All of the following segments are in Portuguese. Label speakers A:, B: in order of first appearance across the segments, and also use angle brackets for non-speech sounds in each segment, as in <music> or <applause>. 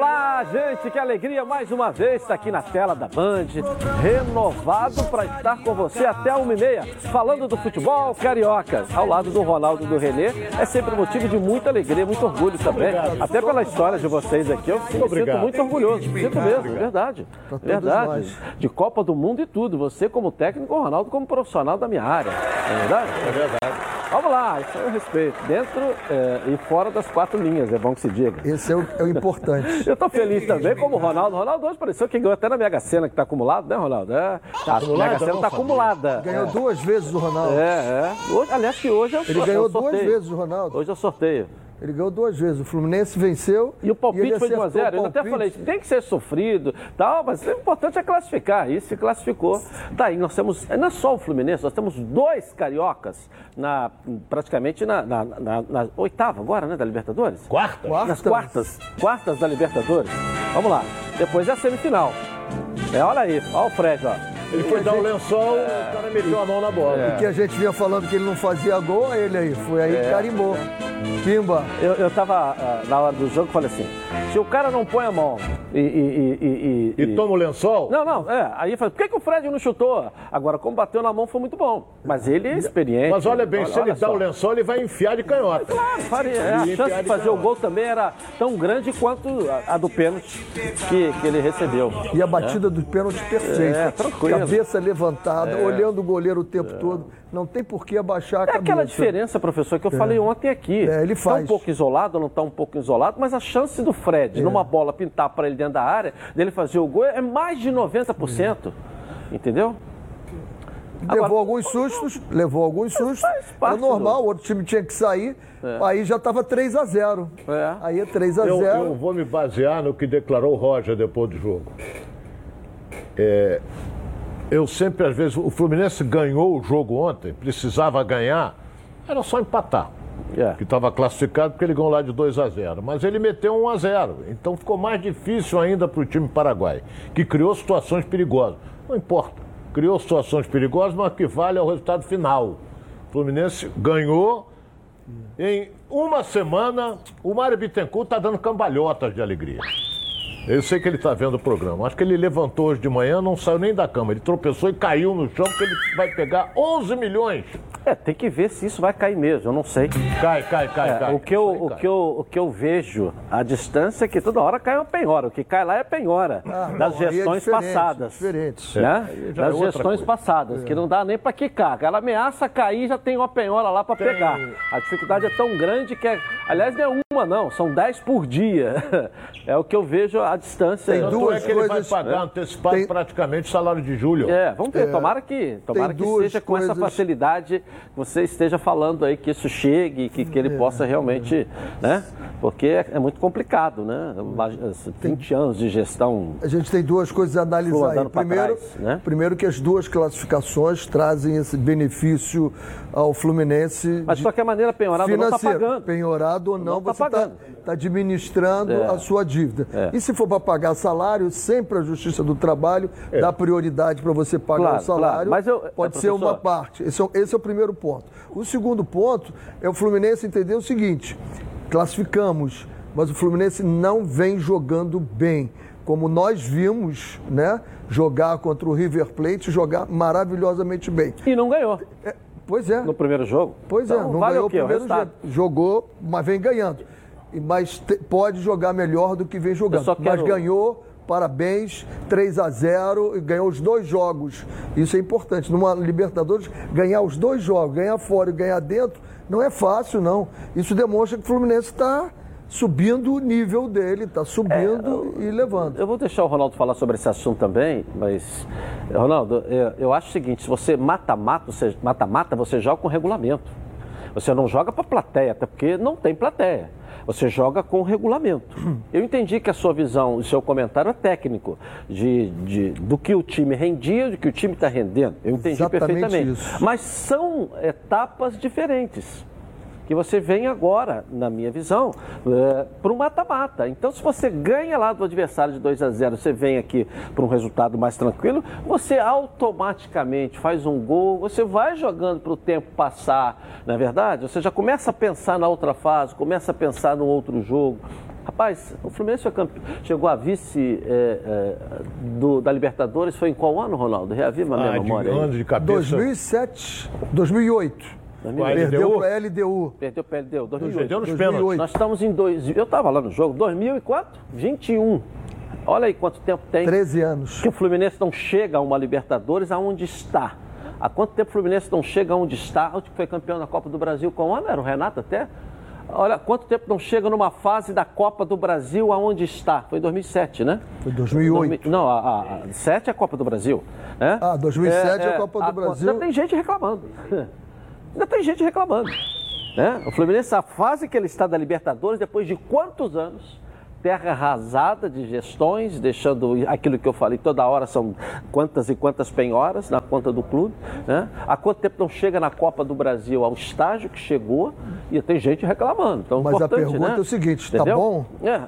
A: Olá, gente, que alegria mais uma vez estar aqui na tela da Band, renovado para estar com você até a 1h30, falando do futebol carioca, ao lado do Ronaldo e do Renê. É sempre motivo de muita alegria, muito orgulho também. Até pela história de vocês aqui, eu me sinto muito orgulhoso. Sinto mesmo, verdade. Verdade. De Copa do Mundo e tudo. Você como técnico, o Ronaldo como profissional da minha área. É verdade?
B: É verdade.
A: Vamos lá, isso é o respeito. Dentro é, e fora das quatro linhas, é bom que se diga.
C: Esse é o, é o importante. <laughs>
A: Eu tô feliz também, como o Ronaldo. O Ronaldo hoje pareceu que ganhou até na Mega Sena, que tá acumulado, né, Ronaldo? É. a Mega Sena tá acumulada.
C: Ganhou duas vezes o Ronaldo.
A: É, é. Hoje, aliás, que hoje é o
C: Ele ganhou duas vezes o Ronaldo.
A: Hoje é o sorteio.
C: Ele ganhou duas vezes. O Fluminense venceu.
A: E o palpite
C: ele
A: foi de 1 a
C: acertou
A: 0
C: o
A: Eu até falei, tem que ser sofrido, tal, mas o importante é classificar. E se classificou. Tá aí, nós temos. Não é só o Fluminense, nós temos dois cariocas na, praticamente na, na- na- na oitava agora, né, da Libertadores?
B: Quarta?
A: Nas quartas. Quartas da Libertadores. Vamos lá. Depois é a semifinal. É, olha aí, olha o Fred, ó.
B: Ele foi dar o lençol, o cara meteu a mão na bola.
A: É.
C: Que a gente vinha falando que ele não fazia gol, ele aí. Foi aí
A: É.
C: que carimbou. Pimba.
A: Eu, eu tava ah, na hora do jogo falei assim: se o cara não põe a mão e. e, e, e-
B: E toma o lençol?
A: Não, não, é. Aí eu falei, por que, que o Fred não chutou? Agora, como bateu na mão foi muito bom. Mas ele é experiente.
B: Mas olha bem, se ele
A: olha
B: dá
A: só.
B: o lençol, ele vai enfiar de canhota.
A: Claro, faria. É, a
B: Ele
A: chance
B: enfiar
A: de fazer o gol também era tão grande quanto a, a do pênalti que, que ele recebeu.
C: E a batida do pênalti perfeita.
A: É, tranquilo.
C: Cabeça levantada, olhando o goleiro o tempo todo. Não tem por que abaixar a
A: É
C: cabeça.
A: aquela diferença, professor, que eu falei ontem aqui.
C: É, ele
A: Está
C: faz.
A: um pouco isolado, não está um pouco isolado, mas a chance do Fred, numa bola pintar para ele dentro da área, dele fazer o gol, é mais de 90%. Entendeu?
C: Levou
A: Agora-
C: alguns sustos, levou alguns sustos. É normal,
A: do-
C: o outro time tinha que sair. Aí já estava 3 a 0
A: É.
C: Aí é 3 a
B: Eu,
C: 0
B: eu vou me basear no que declarou o Roger depois do jogo. É, eu sempre, às vezes, o Fluminense ganhou o jogo ontem, precisava ganhar, era só empatar.
A: É.
B: Que estava classificado porque ele ganhou lá de 2 a 0. Mas ele meteu 1 a 0. Então ficou mais difícil ainda para o time paraguai, que criou situações perigosas. Não importa. Criou situações perigosas, mas que vale ao resultado final. O Fluminense ganhou. Em uma semana, o Mário Bittencourt está dando cambalhotas de alegria. Eu sei que ele está vendo o programa. Acho que ele levantou hoje de manhã, não saiu nem da cama. Ele tropeçou e caiu no chão, porque ele vai pegar 11 milhões.
A: É, tem que ver se isso vai cair mesmo, eu não sei.
B: Cai, cai, cai,
A: É,
B: cai.
A: o, que eu, o,
B: cai.
A: que eu, o que eu vejo à distância é que toda hora cai uma penhora. O que cai lá é penhora.
C: Ah,
A: das
C: não, é
A: gestões
C: diferente,
A: passadas.
C: diferente.
A: Né?
B: já é
A: das gestões
B: coisa.
A: passadas, que não dá nem para quicar. Ela ameaça cair já tem uma penhora lá para pegar. A dificuldade é tão grande que, é, aliás, não é uma não, são 10 por dia. <laughs> É o que eu vejo à distância.
C: Tem duas
B: é que ele vai
C: coisas-
B: pagar antecipado
C: Tem-
B: praticamente o salário de julho.
A: É, vamos ver. Tomara que, tomara que seja com essa
C: coisas-
A: facilidade que você esteja falando aí, que isso chegue, que, que ele possa realmente, né? Porque é, é muito complicado, né? Uma- 20 anos de gestão.
C: A gente tem duas coisas a analisar aí. Primeiro,
A: trás, né?
C: primeiro que as duas classificações trazem esse benefício ao Fluminense
A: Mas de qualquer maneira, penhorado não está
C: financeiro.
A: pagando.
C: Penhorado ou não,
A: Não tá
C: você está
A: pagando.
C: administrando
A: É.
C: a sua dívida.
A: É.
C: E se for para pagar salário, sempre a Justiça do Trabalho dá prioridade para você pagar
A: Claro,
C: o salário.
A: claro. Mas eu-
C: Pode
A: é,
C: ser uma parte. Esse é, o- esse é o primeiro ponto. O segundo ponto é o Fluminense entender o seguinte: classificamos, mas o Fluminense não vem jogando bem. Como nós vimos, né? Jogar contra o River Plate, jogar maravilhosamente bem.
A: E não ganhou
C: É, pois é.
A: no primeiro jogo.
C: Pois é,
A: Então,
C: não
A: vale
C: ganhou
A: o quê?
C: o
A: O
C: primeiro
A: resultado.
C: jogo. Jogou, mas vem ganhando. Mas te- pode jogar melhor do que vem jogando.
A: quero-
C: Mas ganhou, parabéns, 3 a 0 e ganhou os dois jogos. Isso é importante. Numa Libertadores, ganhar os dois jogos, ganhar fora e ganhar dentro, não é fácil, não. Isso demonstra que o Fluminense está subindo o nível dele, está subindo e levando.
A: Eu vou deixar o Ronaldo falar sobre esse assunto também, mas, Ronaldo, eu, eu acho o seguinte: se você mata-mata, você, mata-mata, você joga com regulamento. Você não joga para plateia, até porque não tem plateia. Você joga com regulamento. Eu entendi que a sua visão, o seu comentário é técnico, de, de- do que o time rendia, do que o time está rendendo. Eu entendi
C: Exatamente
A: perfeitamente.
C: isso.
A: Mas são etapas diferentes que você vem agora, na minha visão, para um mata-mata. Então, se você ganha lá do adversário de 2 a 0, você vem aqui para um resultado mais tranquilo, você automaticamente faz um gol, você vai jogando para o tempo passar, não é verdade? Você já começa a pensar na outra fase, começa a pensar no outro jogo. Rapaz, o Fluminense chegou a vice é, é, do, da Libertadores, foi em qual ano, Ronaldo? Reaviva a minha
B: Ah,
A: memória.
B: de, ano de cabeça.
C: 2007, 2008. Perdeu para a LDU.
A: Perdeu, perdeu. 2008.
B: Perdeu nos
C: 2008.
B: pênaltis.
A: Nós estamos em dois. Eu estava lá no jogo, 2004, 21. Olha aí quanto tempo tem
C: 13 anos.
A: que o Fluminense não chega a uma Libertadores aonde está. Há quanto tempo o Fluminense não chega aonde está? Onde foi campeão da Copa do Brasil com o ano? Era o Renato até? Olha, quanto tempo não chega numa fase da Copa do Brasil aonde está? Foi em 2007, né?
C: Foi 2008.
A: Dois- Não, a, a, a 7 é a Copa do Brasil. Né?
C: Ah, 2007 é a Copa do Brasil.
A: Ainda tem gente reclamando. Ainda tem gente reclamando. Né? O Fluminense, a fase que ele está da Libertadores, depois de quantos anos? Terra arrasada de gestões, deixando aquilo que eu falei, toda hora são quantas e quantas penhoras na conta do clube. Né? Há quanto tempo não chega na Copa do Brasil ao estágio que chegou e tem gente reclamando. Então,
C: Mas a pergunta
A: né?
C: é o seguinte, tá
A: Entendeu?
C: bom?
A: É,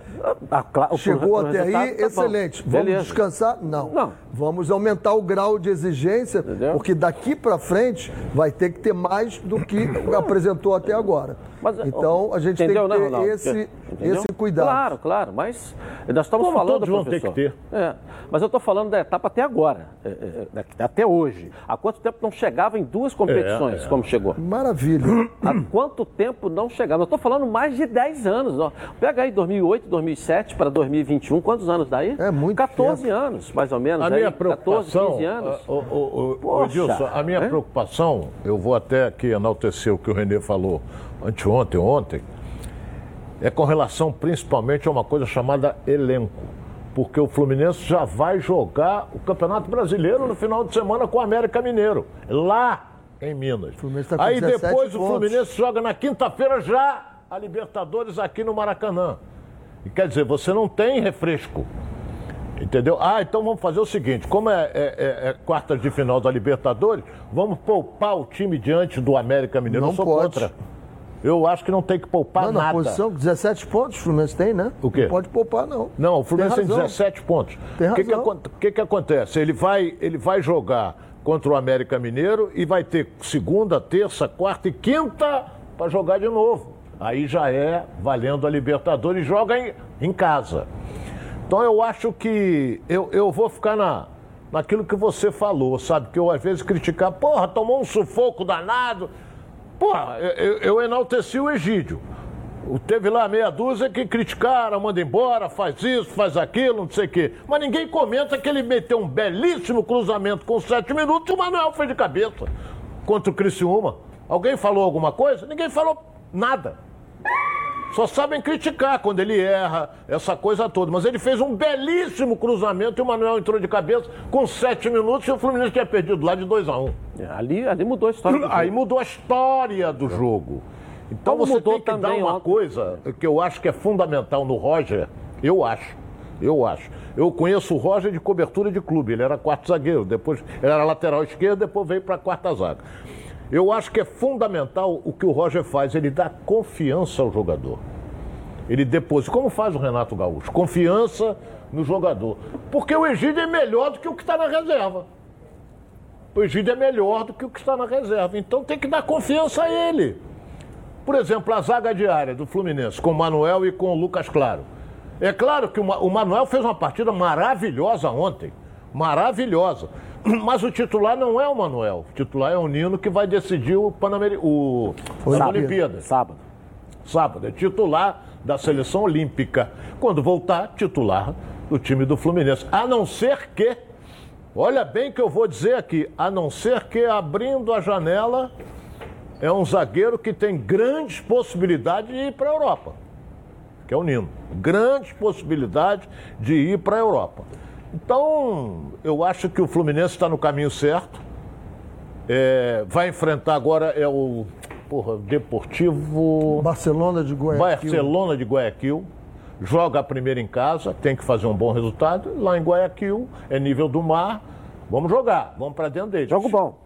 A: claro, o
C: Chegou
A: o
C: até aí,
A: tá bom.
C: excelente. Vamos
A: Beleza.
C: descansar? Não.
A: Não.
C: Vamos aumentar o grau de exigência,
A: Entendeu?
C: porque daqui para frente vai ter que ter mais do que <coughs> apresentou até agora.
A: Mas,
C: então a gente
A: entendeu,
C: tem que
A: né,
C: ter
A: Ronaldo?
C: esse,
A: Entendeu?
C: esse cuidado.
A: Claro, claro, mas nós estamos
B: Como
A: falando,
B: todos vão ter
A: professor.
B: que ter.
A: É, mas eu estou falando da etapa até agora, é, é, é, até hoje. Há quanto tempo não chegava em duas competições,
B: É, é.
A: como chegou?
C: Maravilha.
A: Há quanto tempo não chegava? Eu estou falando mais de 10 anos. Ó. Pega aí 2008, 2007 para 2021, quantos anos daí?
C: É muito
A: 14
C: tempo.
A: anos, mais ou menos.
B: A
A: aí,
B: minha
A: 14,
B: preocupação,
A: 15 anos.
B: o, o, o, o
A: Poxa,
B: Edilson, a minha preocupação, eu vou até aqui enaltecer o que o Renê falou anteontem, ontem, é com relação principalmente a uma coisa chamada elenco. Porque o Fluminense já vai jogar o Campeonato Brasileiro no final de semana com o América Mineiro, lá em Minas.
C: Tá
B: Aí
C: 17
B: depois o
C: pontos.
B: Fluminense joga na quinta-feira já a Libertadores aqui no Maracanã. E quer dizer, você não tem refresco. Entendeu? Ah, então vamos fazer o seguinte: como é, é, é, é quartas de final da Libertadores, vamos poupar o time diante do América Mineiro.
C: Não
B: Eu sou
C: pode.
B: contra. Eu acho que não tem que poupar
C: Não, na
B: nada.
C: posição, 17 pontos o Fluminense tem, né?
B: O quê?
C: Não pode poupar, não.
B: Não, o Fluminense tem,
C: razão.
B: 17 pontos.
C: Tem
B: O que, que,
C: razão.
B: que que acontece? Ele vai, ele vai jogar contra o América Mineiro e vai ter segunda, terça, quarta e quinta para jogar de novo. Aí já é valendo a Libertadores e joga em, em casa. Então eu acho que eu, eu vou ficar na, naquilo que você falou, sabe? Que eu às vezes criticar, porra, tomou um sufoco danado. Porra, eu, eu- enalteci o Egídio. Teve lá meia dúzia que criticaram, manda embora, faz isso, faz aquilo, não sei o quê. Mas ninguém comenta que ele meteu um belíssimo cruzamento com sete minutos e o Manuel fez de cabeça contra o Criciúma. Alguém falou alguma coisa? Ninguém falou nada. Só sabem criticar quando ele erra, essa coisa toda. Mas ele fez um belíssimo cruzamento e o Manuel entrou de cabeça com sete minutos e o Fluminense tinha perdido lá de 2 a 1 um.
A: É, Ali, ali mudou a história. do
B: Aí mudou a história do jogo. Então
A: Como
B: você tem que dar uma
A: ontem.
B: coisa que eu acho que é fundamental no Roger, eu acho. Eu acho. Eu conheço o Roger de cobertura de clube. Ele era quarto zagueiro, depois ele era lateral esquerdo, depois veio para a quarta zaga. Eu acho que é fundamental o que o Roger faz. Ele dá confiança ao jogador. Ele deposita, como faz o Renato Gaúcho, confiança no jogador. Porque o Egídio é melhor do que o que está na reserva. O Egídio é melhor do que o que está na reserva. Então tem que dar confiança a ele. Por exemplo, a zaga diária do Fluminense, com o Manuel e com o Lucas Claro. É claro que o Ma- o Manuel fez uma partida maravilhosa ontem. Maravilhosa. <clears throat> Mas o titular não é o Manuel. O titular é o Nino que vai decidir o Panameri... o...
A: Sábado.
B: Olimpíadas.
A: Sábado.
B: Sábado, é titular da seleção olímpica. Quando voltar, titular do time do Fluminense. A não ser que, olha bem que eu vou dizer aqui, a não ser que abrindo a janela é um zagueiro que tem grandes possibilidades de ir para a Europa, que é o Nino. Grandes possibilidades de ir para a Europa. Então, eu acho que o Fluminense está no caminho certo. É, vai enfrentar agora é o porra, Deportivo.
C: Barcelona de Guayaquil.
B: Barcelona de Guayaquil. Joga a primeira em casa, tem que fazer um bom resultado. Lá em Guayaquil, é nível do mar. Vamos jogar, vamos para dentro deles.
A: Jogo bom.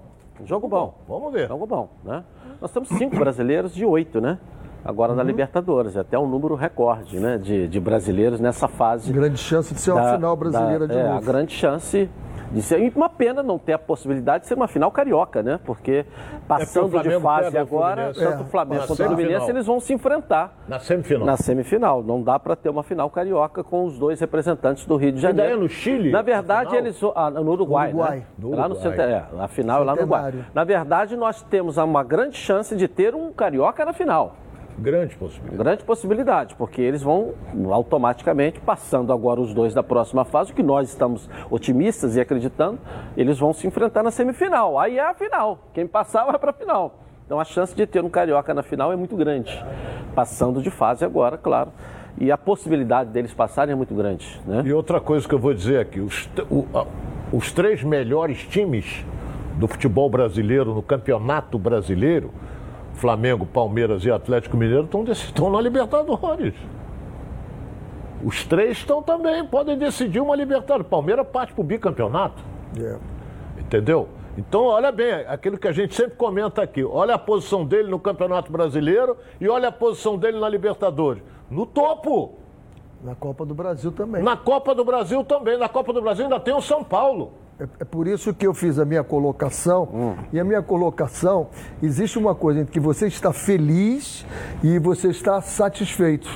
A: Jogo bom.
B: Vamos ver.
A: Jogo bom, né? Nós temos cinco brasileiros de oito, né? Agora
C: Uhum.
A: na Libertadores. É até um número recorde, né? De, de brasileiros nessa fase.
C: Grande chance de ser uma
A: da-
C: final brasileira
A: da-
C: de
A: é,
C: novo.
A: a grande chance de ser. E uma pena não ter a possibilidade de ser uma final carioca, né? Porque passando
B: É
A: de fase agora, tanto o
C: É,
A: Flamengo
B: na
A: quanto o Fluminense, eles vão se enfrentar.
B: Na semifinal.
A: Na semifinal. Não dá para ter uma final carioca com os dois representantes do Rio de Janeiro.
B: é no Chile,
A: Na verdade,
B: final?
A: eles. ah, no Uruguai.
C: Uruguai.
A: Né?
B: No
A: Lá no
B: Uruguai.
A: center, é, a final é lá no Uruguai. Na verdade, nós temos uma grande chance de ter um carioca na final.
B: Grande possibilidade.
A: Grande possibilidade, porque eles vão automaticamente, passando agora os dois da próxima fase, o que nós estamos otimistas e acreditando, eles vão se enfrentar na semifinal. Aí é a final. Quem passar vai para a final. Então a chance de ter um carioca na final é muito grande. Passando de fase agora, claro. E a possibilidade deles passarem é muito grande. Né?
B: E outra coisa que eu vou dizer aqui: os, o- a- os três melhores times do futebol brasileiro no campeonato brasileiro, Flamengo, Palmeiras e Atlético Mineiro, estão, estão <laughs> na Libertadores. Os três estão também, podem decidir uma Libertadores. Palmeiras parte para o bicampeonato.
C: É.
B: Entendeu? Então, olha bem, aquilo que a gente sempre comenta aqui. Olha a posição dele no Campeonato Brasileiro e olha a posição dele na Libertadores. No topo!
C: Na Copa do Brasil também.
B: Na Copa do Brasil também. Na Copa do Brasil ainda tem o São Paulo.
C: É, é por isso que eu fiz a minha colocação. E a minha colocação, existe uma coisa entre que você está feliz e você está satisfeito.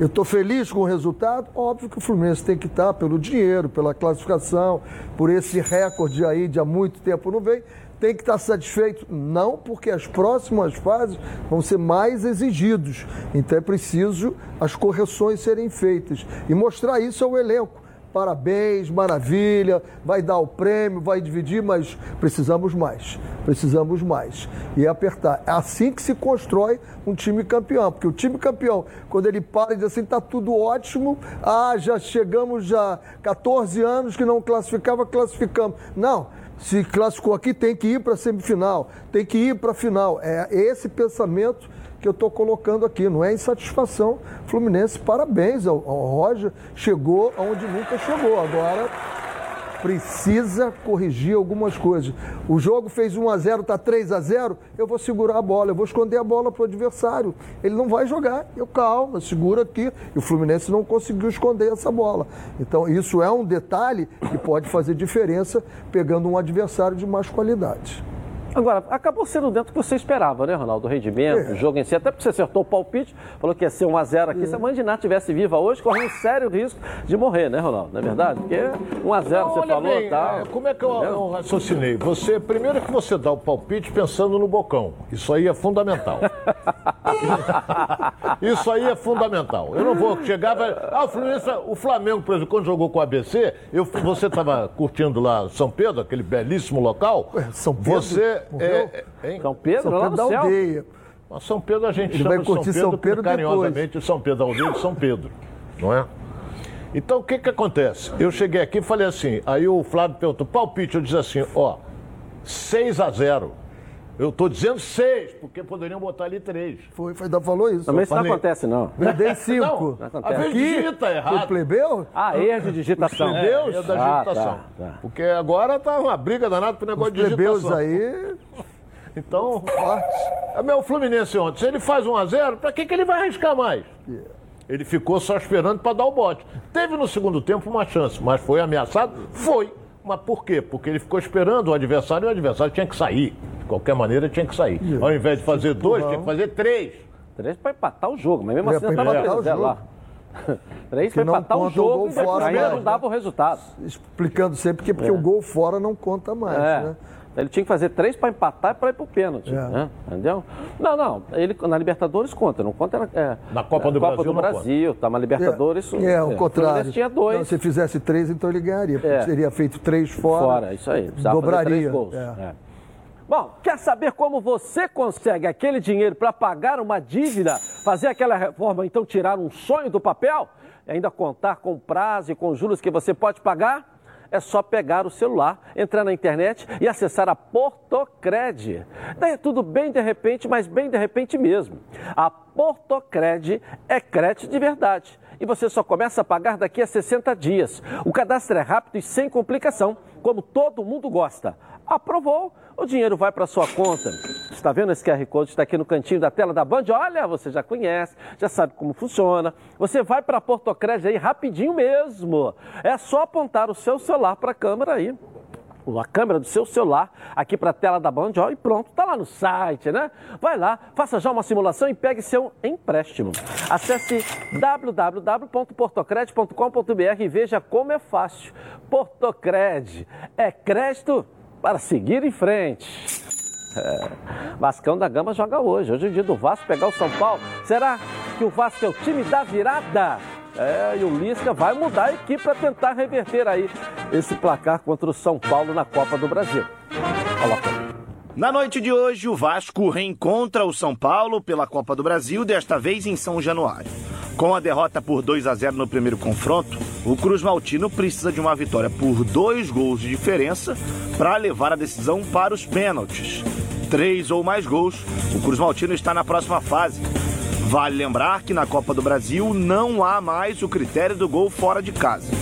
C: Eu estou feliz com o resultado? Óbvio que o Fluminense tem que estar pelo dinheiro, pela classificação, por esse recorde aí de há muito tempo não vem. Tem que estar satisfeito? Não, porque as próximas fases vão ser mais exigidos. Então é preciso as correções serem feitas e mostrar isso ao elenco. Parabéns, maravilha, vai dar o prêmio, vai dividir, mas precisamos mais, precisamos mais. E é apertar. É assim que se constrói um time campeão, porque o time campeão, quando ele para e diz assim, tá tudo ótimo, ah, já chegamos já 14 anos que não classificava, classificamos. Não, se classificou aqui, tem que ir para a semifinal, tem que ir para a final. É esse pensamento que eu estou colocando aqui, não é insatisfação. Fluminense, parabéns ao, ao Roger, chegou aonde nunca chegou. Agora precisa corrigir algumas coisas. O jogo fez 1 a 0, está 3 a 0, eu vou segurar a bola, eu vou esconder a bola para o adversário. Ele não vai jogar. Eu calma, segura aqui. E o Fluminense não conseguiu esconder essa bola. Então isso é um detalhe que pode fazer diferença pegando um adversário de mais qualidade.
A: Agora, acabou sendo dentro do que você esperava, né, Ronaldo? O rendimento, o jogo em si. Até porque você acertou o palpite, falou que ia ser 1x0 aqui. Se a Mãe de Ná estivesse viva hoje, corria um sério risco de morrer, né, Ronaldo? Não é verdade? Porque 1x0 você falou
B: bem,
A: tal.
B: é, como é que eu, eu raciocinei? Você, primeiro que você dá o palpite pensando no bocão. Isso aí é fundamental. <laughs> Isso aí é fundamental. Eu não vou chegar. Vai... Ah, o, Fluminense, o Flamengo, por exemplo, quando jogou com o ABC, eu, você estava curtindo lá São Pedro, aquele belíssimo local.
C: Ué, São Pedro?
B: Você. É, é?
A: São Pedro,
C: São
A: lá
C: Pedro
A: no
C: da
A: céu.
C: aldeia.
B: Mas São Pedro a gente
C: Ele
B: chama
C: vai
B: de São
C: curtir
B: Pedro,
C: São Pedro
B: carinhosamente São Pedro Aldeia de São Pedro, não é? Então o que que acontece? Eu cheguei aqui e falei assim, aí o Flávio perguntou, palpite, eu disse assim, ó, 6 a 0. Eu tô dizendo 6, porque poderiam botar ali 3.
C: Foi, foi, falou isso.
A: Também isso não acontece, não.
C: Eu dei cinco.
B: Não,
A: acontece.
B: às vezes digita
C: O
B: errado.
C: plebeu?
A: Ah, erro de digitação.
B: Deus é da
A: Ah,
B: digitação.
A: tá, tá.
B: Porque agora tá uma briga danada pro negócio
C: Os
B: de
C: plebeus
B: digitação.
C: aí,
B: Então,
C: forte.
B: É meu Fluminense ontem. Se ele faz 1 a 0 pra que, que ele vai arriscar mais? Ele ficou só esperando para dar o bote. Teve no segundo tempo uma chance, mas foi ameaçado? Foi. Mas por quê? Porque ele ficou esperando o adversário e o adversário tinha que sair. De qualquer maneira, tinha que sair. Ao invés de fazer dois, tinha que fazer três.
A: Três para empatar o jogo, mas mesmo
C: É,
A: assim estava
C: empatar o
A: 3 lá. <laughs> Três para
C: não
A: empatar o jogo e
C: fora,
A: ainda
C: né?
A: não dava o resultado.
C: Explicando sempre que porque o gol fora não conta mais,
A: É.
C: né?
A: Ele tinha que fazer três para empatar e para ir para o pênalti.
C: É.
A: né? Entendeu? Não, não. Ele, na Libertadores conta, não conta. É,
B: Na Copa do Brasil
A: do Brasil, tá? Mas Libertadores.
C: É, o
A: Fluminense
C: contrário.
A: tinha dois.
C: Não, se fizesse três, então ele ganharia. porque
A: É.
C: Teria feito três fora.
A: Fora, isso aí. Precisava fazer
C: Dobraria.
A: três gols.
C: É.
A: É. Bom, quer saber como você consegue aquele dinheiro para pagar uma dívida, fazer aquela reforma, então tirar um sonho do papel? E ainda contar com prazo e com juros que você pode pagar? É só pegar o celular, entrar na internet e acessar a Portocred. Daí é tudo bem de repente, mas bem de repente mesmo. A Portocred é crédito de verdade. e você só começa a pagar daqui a 60 dias. O cadastro é rápido e sem complicação, como todo mundo gosta. Aprovou, o dinheiro vai para sua conta. Está vendo esse QR Code? Está aqui no cantinho da tela da Band. Olha, você já conhece, já sabe como funciona. Você vai para a Portocred aí rapidinho mesmo. É só apontar o seu celular para a câmera aí a câmera do seu celular aqui para a tela da Band ó, e pronto, está lá no site, né? Vai lá, faça já uma simulação e pegue seu empréstimo. Acesse www.portocred.com.br e veja como é fácil. Portocred é crédito para seguir em frente. É. Vascão da Gama joga hoje. Hoje é dia do Vasco pegar o São Paulo. Será que o Vasco é o time da virada? É, e o Lisca vai mudar a equipe para tentar reverter aí esse placar contra o São Paulo na Copa do Brasil. Aí.
D: Na noite de hoje, o Vasco reencontra o São Paulo pela Copa do Brasil, desta vez em São Januário. Com a derrota por 2 a 0 no primeiro confronto, o Cruz Maltino precisa de uma vitória por dois gols de diferença para levar a decisão para os pênaltis. Três ou mais gols, o Cruz Maltino está na próxima fase. Vale lembrar que na Copa do Brasil não há mais o critério do gol fora de casa.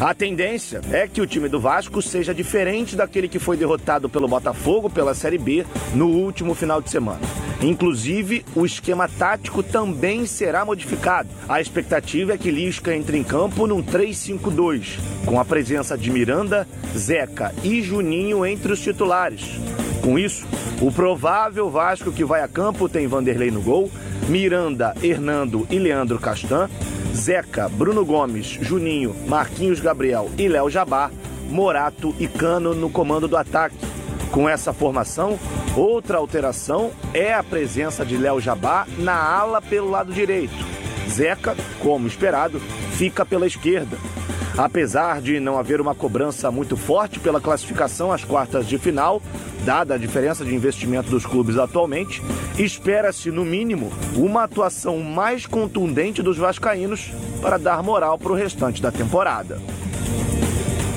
D: A tendência é que o time do Vasco seja diferente daquele que foi derrotado pelo Botafogo pela Série B no último final de semana. Inclusive, o esquema tático também será modificado. A expectativa é que Lisca entre em campo num 3-5-2, com a presença de Miranda, Zeca e Juninho entre os titulares. Com isso, o provável Vasco que vai a campo tem Vanderlei no gol, Miranda, Hernando e Leandro Castan, Zeca, Bruno Gomes, Juninho, Marquinhos Gabriel e Léo Jabá, Morato e Cano no comando do ataque. Com essa formação, outra alteração é a presença de Léo Jabá na ala pelo lado direito. Zeca, como esperado, fica pela esquerda. Apesar de não haver uma cobrança muito forte pela classificação às quartas de final, dada a diferença de investimento dos clubes atualmente, espera-se, no mínimo, uma atuação mais contundente dos vascaínos para dar moral para o restante da temporada.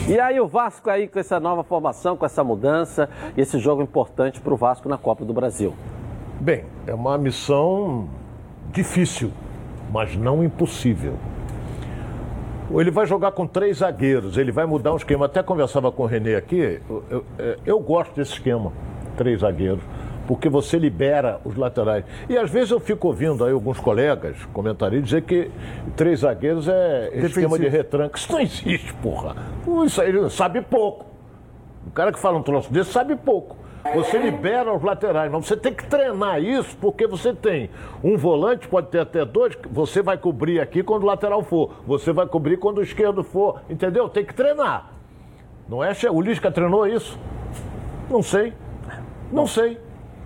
A: E aí o Vasco aí com essa nova formação, com essa mudança e esse jogo importante para o Vasco na Copa do Brasil?
B: Bem, é uma missão difícil, mas não impossível. Ele vai jogar com três zagueiros, ele vai mudar um esquema. Até conversava com o Renê aqui, eu, eu, é, eu gosto desse esquema, três zagueiros porque você libera os laterais. E às vezes eu fico ouvindo aí alguns colegas, comentaristas, dizer que três zagueiros é Defensivo. esquema de retranque. Isso não existe, porra. Isso aí sabe pouco. O cara que fala um troço desse sabe pouco. Você libera os laterais, mas você tem que treinar isso, porque você tem um volante, pode ter até dois, você vai cobrir aqui quando o lateral for, você vai cobrir quando o esquerdo for, entendeu? Tem que treinar. Não é? O Lisca treinou isso? Não sei. Não sei.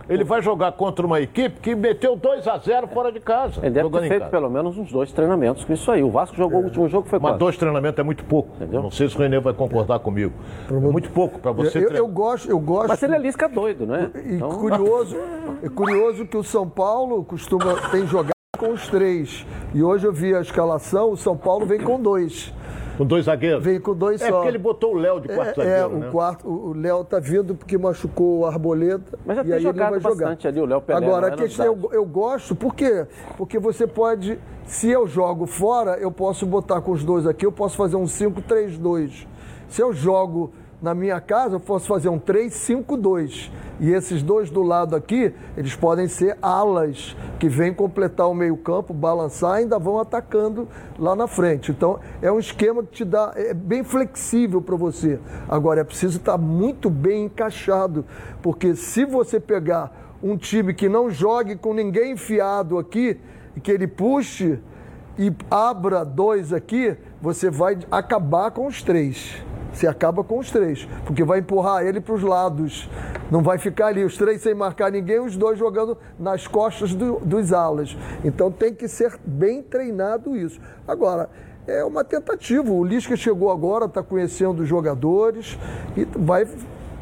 B: Ele vai jogar contra uma equipe que meteu 2 a 0 fora de casa.
A: Ele deve ter feito pelo menos uns dois treinamentos com isso aí. O Vasco jogou é. o último jogo foi
B: Mas quase. dois treinamentos é muito pouco. Entendeu? Não sei se o Renê vai concordar comigo. É muito pouco para você
C: eu, eu, gosto, eu gosto.
A: Mas ele é lisca doido, né?
C: E então... curioso, é curioso que o São Paulo costuma tem jogado com os três. E hoje eu vi a escalação, o São Paulo vem com dois.
B: Com dois zagueiros?
C: Vem com dois
B: é
C: só. É
B: porque ele botou o Léo de quarto é, zagueiro,
C: É,
B: né?
C: o, quarto, o Léo tá vindo porque machucou o Arboleta.
A: Mas já
C: tem
A: jogado bastante jogar. ali, o Léo Pelé.
C: Agora, a questão, eu, eu gosto, por quê? Porque você pode, se eu jogo fora, eu posso botar com os dois aqui, eu posso fazer um 5-3-2. Se eu jogo na minha casa, eu posso fazer um 3-5-2. E esses dois do lado aqui, eles podem ser alas que vêm completar o meio-campo, balançar e ainda vão atacando lá na frente. Então, é um esquema que te dá, é bem flexível para você. Agora, é preciso estar muito bem encaixado, porque se você pegar um time que não jogue com ninguém enfiado aqui, e que ele puxe e abra dois aqui, você vai acabar com os três. Você acaba com os três, porque vai empurrar ele para os lados. Não vai ficar ali os três sem marcar ninguém, os dois jogando nas costas do, dos alas. Então tem que ser bem treinado isso. Agora, é uma tentativa. O Lisca chegou agora, está conhecendo os jogadores e vai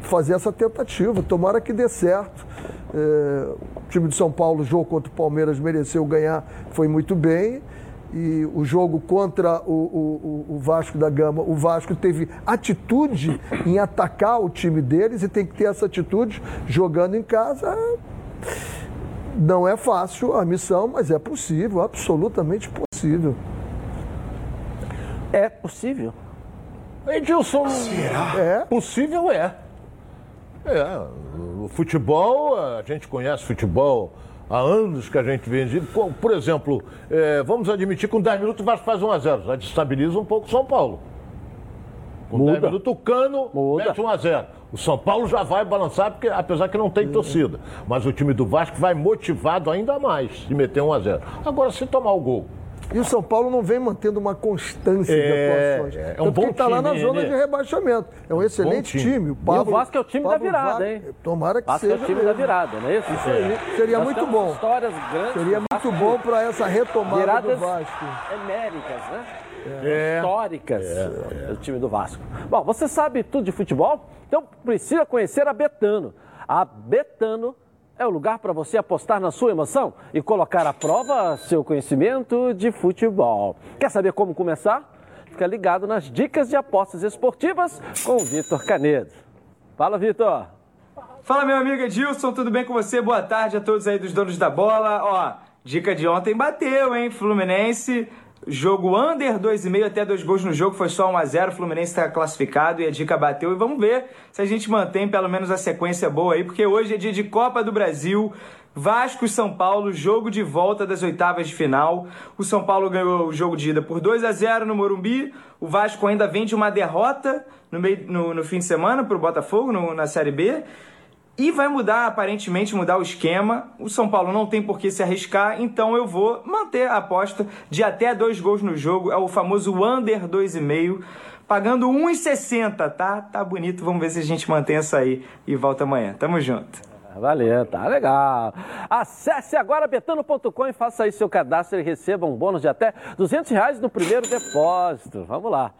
C: fazer essa tentativa. Tomara que dê certo. É, o time de São Paulo, jogo contra o Palmeiras, mereceu ganhar, foi muito bem e o jogo contra o, o, o, Vasco da Gama, o Vasco teve atitude em atacar o time deles e tem que ter essa atitude jogando em casa. Não é fácil a missão, mas é possível, absolutamente possível.
A: É possível.
B: Edilson, Será? é possível é. É, o futebol, a gente conhece futebol há anos que a gente vem. Por exemplo, é, vamos admitir que com 10 minutos o Vasco faz 1 a 0 já destabiliza um pouco o São Paulo. Com Muda. 10 minutos o Cano Muda. mete 1 a 0 O São Paulo já vai balançar, porque, apesar que não tem torcida. Mas o time do Vasco vai motivado ainda mais de meter 1 a 0 Agora, se tomar o gol
C: e o São Paulo não vem mantendo uma constância é, de atuações. É, é um bom time. está lá na zona né? de rebaixamento. É um excelente time. time.
A: O, Pablo, e o Vasco é o time Pablo da virada, hein?
C: Tomara que Vasco seja.
A: é o time mesmo. da virada, não é isso?
C: Isso aí. Seria Nós muito bom.
A: Histórias grandes.
C: Seria muito bom para essa retomada Viradas do Vasco.
A: Eméricas, né? É. Históricas é, é. do time do Vasco. Bom, você sabe tudo de futebol? Então precisa conhecer a Betano. A Betano é o lugar para você apostar na sua emoção e colocar à prova seu conhecimento de futebol. Quer saber como começar? Fica ligado nas dicas de apostas esportivas com o Vitor Canedo. Fala, Vitor!
E: Fala, meu amigo Edilson, tudo bem com você? Boa tarde a todos aí dos donos da bola. Ó, dica de ontem bateu, hein? Fluminense Jogo under 2,5 até dois gols no jogo, foi só 1 a 0 O Fluminense está classificado e a dica bateu. E vamos ver se a gente mantém pelo menos a sequência boa aí, porque hoje é dia de Copa do Brasil. Vasco e São Paulo, jogo de volta das oitavas de final. O São Paulo ganhou o jogo de ida por 2 a 0 no Morumbi. O Vasco ainda vem de uma derrota no, meio, no, no fim de semana para o Botafogo no, na Série B. E vai mudar, aparentemente, mudar o esquema. O São Paulo não tem por que se arriscar, então eu vou manter a aposta de até dois gols no jogo. É o famoso under 2,5, pagando 1,60, tá? Tá bonito, vamos ver se a gente mantém essa aí e volta amanhã. Tamo junto.
A: Valeu, tá legal. Acesse agora betano.com e faça aí seu cadastro e receba um bônus de até 200 reais no primeiro depósito. Vamos lá.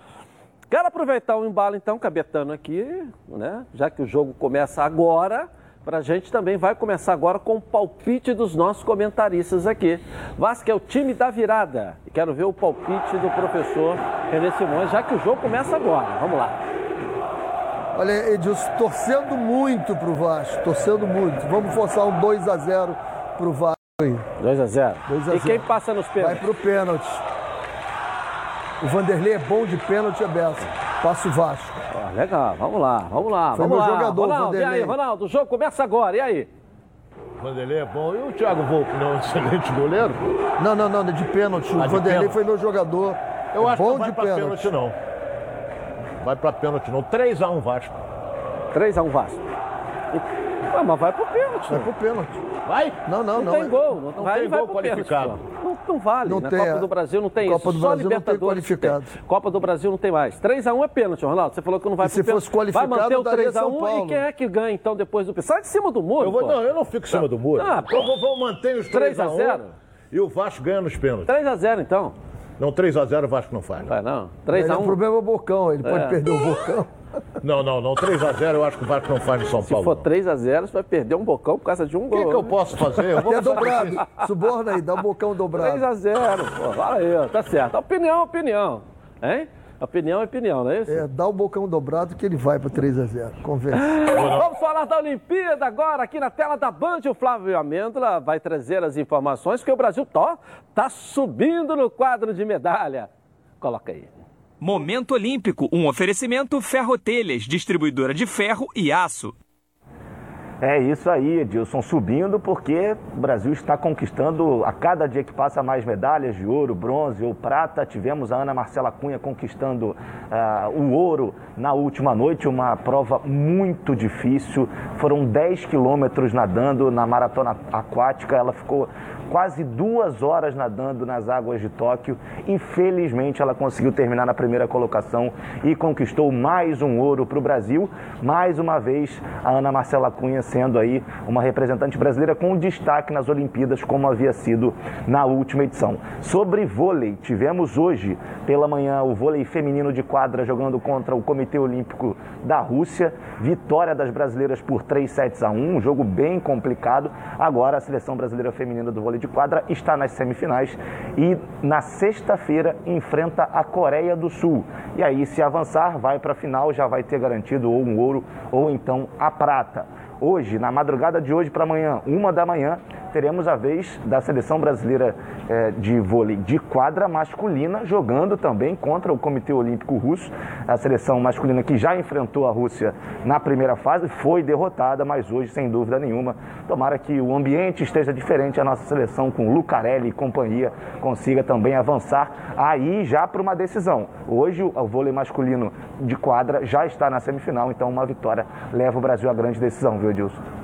A: Quero aproveitar o embalo então, cabetano aqui, né? Já que o jogo começa agora, para a gente também vai começar agora com o palpite dos nossos comentaristas aqui. Vasco é o time da virada. E quero ver o palpite do professor René Simões, já que o jogo começa agora. Vamos lá.
C: Olha, Edilson, torcendo muito pro Vasco, torcendo muito. Vamos forçar um 2 a 0 pro Vasco aí.
A: 2 a 0. 2 a e 0. quem passa nos pênaltis?
C: Vai pro pênalti. O Vanderlei é bom de pênalti, é Bessa. Passa o Vasco.
A: legal, vamos lá, vamos lá,
C: Foi
A: vamos
C: meu
A: lá.
C: jogador,
A: Ronaldo,
C: Vanderlei.
A: E aí, Ronaldo, o jogo começa agora, e aí?
B: Vanderlei é bom. E o Thiago Volpe não é <laughs> um excelente goleiro?
C: Não, não, não, de pênalti. O ah, Vanderlei pênalti. foi meu jogador.
B: Eu
C: é
B: acho bom que não vai pra pênalti. pênalti, não. Vai pra pênalti, não. 3x1 Vasco.
A: 3x1 Vasco. Ah, mas vai pro pênalti.
C: Vai pro pênalti.
B: Vai?
C: Não, não,
A: não.
C: Não
A: tem gol. Não,
B: não
A: vai,
B: tem
A: vai
B: gol qualificado.
A: Pênalti, não, não vale.
C: Não
A: Na
C: tem,
A: Copa do Brasil não tem
C: Copa
A: isso.
C: Do Só Brasil Libertadores não tem qualificado.
A: Copa do Brasil não tem mais. 3x1 é pênalti, Ronaldo. Você falou que não vai
C: e se fosse qualificado,
A: vai manter o 3x1 e quem é que ganha então depois do pênalti? Sai de cima do muro.
B: Eu vou, não, eu não fico em cima do muro. Ah, eu vou, vou manter os 3x0. E o Vasco ganha nos pênaltis.
A: 3x0 então.
B: Não, 3x0 o Vasco não faz.
A: Vai não. 3x1.
C: O problema é o Bocão, ele é. pode perder o Bocão.
B: Não, não, não. 3x0 eu acho que o Vasco não faz no São
A: Se
B: Paulo.
A: Se for 3x0, você vai perder um bocão por causa de um gol.
B: O que, que eu posso fazer? Eu
C: vou Até dobrado. Suborna aí, dá um bocão dobrado.
A: 3x0. Fala aí, tá certo. Opinião, opinião. Hein? Opinião é opinião, não é isso?
C: É, dá o bocão dobrado que ele vai para 3 x 0 Conversa.
A: Vamos falar da Olimpíada agora, aqui na tela da Band. O Flávio Amêndola vai trazer as informações que o Brasil tá, tá subindo no quadro de medalha. Coloca aí.
F: Momento Olímpico, um oferecimento Ferrotelhas, distribuidora de ferro e aço.
D: É isso aí, Edilson, subindo porque o Brasil está conquistando a cada dia que passa mais medalhas de ouro, bronze ou prata. Tivemos a Ana Marcela Cunha conquistando uh, o ouro na última noite, uma prova muito difícil. Foram 10 quilômetros nadando na maratona aquática. Ela ficou quase duas horas nadando nas águas de Tóquio. Infelizmente, ela conseguiu terminar na primeira colocação e conquistou mais um ouro para o Brasil. Mais uma vez, a Ana Marcela Cunha sendo aí uma representante brasileira com destaque nas Olimpíadas, como havia sido na última edição. Sobre vôlei, tivemos hoje pela manhã o vôlei feminino de quadra jogando contra o Comitê Olímpico da Rússia. Vitória das brasileiras por 3 sets a 1, um jogo bem complicado. Agora a seleção brasileira feminina do vôlei de quadra está nas semifinais e na sexta-feira enfrenta a Coreia do Sul. E aí, se avançar, vai para a final, já vai ter garantido ou um ouro ou então a prata. Hoje, na madrugada de hoje para amanhã, uma da manhã, teremos a vez da seleção brasileira é, de vôlei de quadra masculina jogando também contra o Comitê Olímpico Russo. A seleção masculina que já enfrentou a Rússia na primeira fase foi derrotada, mas hoje, sem dúvida nenhuma, tomara que o ambiente esteja diferente. A nossa seleção com Lucarelli e companhia consiga também avançar aí já para uma decisão. Hoje o vôlei masculino de quadra já está na semifinal, então uma vitória leva o Brasil à grande decisão, viu, Edilson?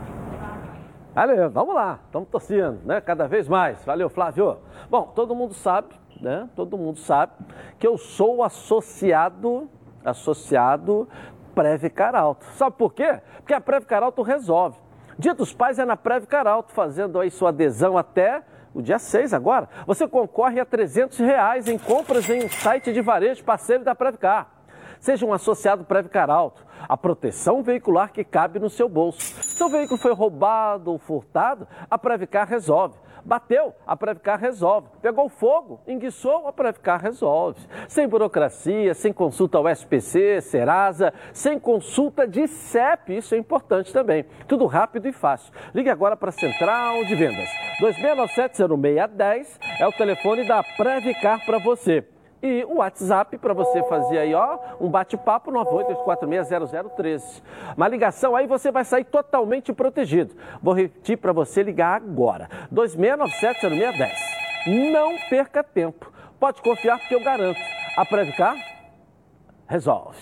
A: Valeu, vamos lá, estamos torcendo, né? Cada vez mais. Valeu, Flávio. Bom, todo mundo sabe, né? Todo mundo sabe que eu sou associado, associado Preve Alto. Sabe por quê? Porque a Preve Alto resolve. Dia dos Pais é na Preve Alto, fazendo aí sua adesão até o dia 6 agora. Você concorre a 300 reais em compras em um site de varejo parceiro da Previcar. Seja um associado Previcar Alto, a proteção veicular que cabe no seu bolso. Seu veículo foi roubado ou furtado, a Previcar resolve. Bateu, a Previcar resolve. Pegou fogo, enguiçou, a Previcar resolve. Sem burocracia, sem consulta ao SPC, Serasa, sem consulta de CEP, isso é importante também. Tudo rápido e fácil. Ligue agora para a Central de Vendas. 2697-0610 é o telefone da Previcar para você. E o WhatsApp para você fazer aí, ó, um bate-papo 982460013. Uma ligação aí você vai sair totalmente protegido. Vou repetir para você ligar agora. 2697-0610. Não perca tempo. Pode confiar porque eu garanto. A Previcar resolve.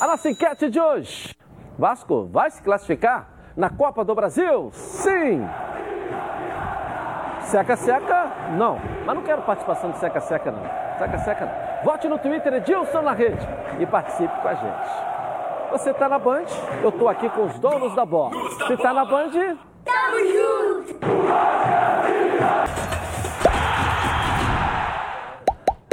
A: A nossa enquete de hoje. Vasco vai se classificar na Copa do Brasil? Sim! Seca, seca, não. Mas não quero participação de seca, seca, não. Seca, seca, não. Vote no Twitter Edilson na rede e participe com a gente. Você está na Band, eu estou aqui com os donos da bola. Você está na Band? Tamo junto!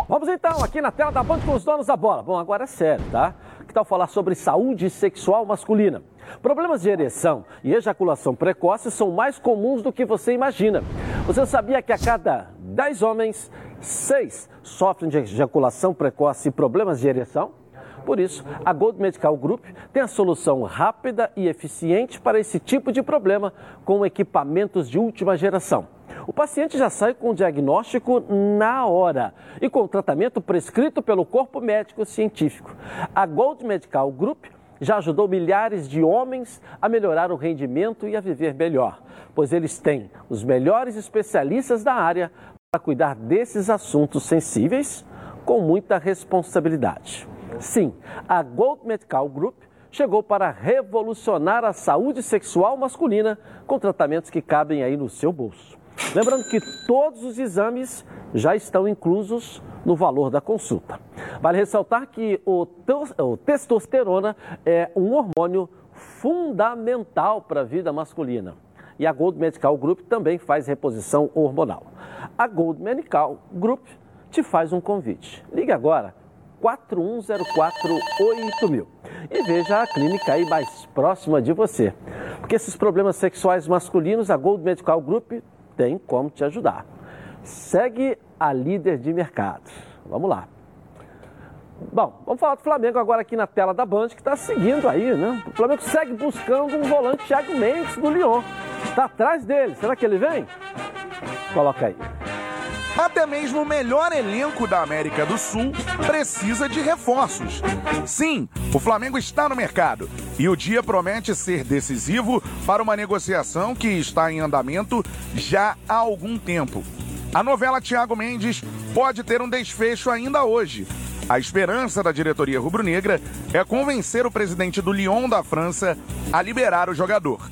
A: Vamos então, aqui na tela da Band com os donos da bola. Bom, agora é sério, tá? Que tal falar sobre saúde sexual masculina? Problemas de ereção e ejaculação precoce são mais comuns do que você imagina. Você sabia que a cada 10 homens, 6 sofrem de ejaculação precoce e problemas de ereção? Por isso, a Gold Medical Group tem a solução rápida e eficiente para esse tipo de problema com equipamentos de última geração. O paciente já sai com o diagnóstico na hora e com o tratamento prescrito pelo corpo médico científico. A Gold Medical Group já ajudou milhares de homens a melhorar o rendimento e a viver melhor, pois eles têm os melhores especialistas da área para cuidar desses assuntos sensíveis com muita responsabilidade. Sim, a Gold Medical Group chegou para revolucionar a saúde sexual masculina com tratamentos que cabem aí no seu bolso. Lembrando que todos os exames já estão inclusos no valor da consulta. Vale ressaltar que o, o testosterona é um hormônio fundamental para a vida masculina. E a Gold Medical Group também faz reposição hormonal. A Gold Medical Group te faz um convite. Ligue agora 41048000 e veja a clínica aí mais próxima de você. Porque esses problemas sexuais masculinos, a Gold Medical Group tem como te ajudar. Segue a líder de mercado. Vamos lá. Bom, vamos falar do Flamengo agora aqui na tela da Band, que está seguindo aí, né? O Flamengo segue buscando um volante Thiago Mendes do Lyon. Está atrás dele. Será que ele vem? Coloca aí.
G: Até mesmo o melhor elenco da América do Sul precisa de reforços. Sim, o Flamengo está no mercado e o dia promete ser decisivo para uma negociação que está em andamento já há algum tempo. A novela Thiago Mendes pode ter um desfecho ainda hoje. A esperança da diretoria rubro-negra é convencer o presidente do Lyon da França a liberar o jogador.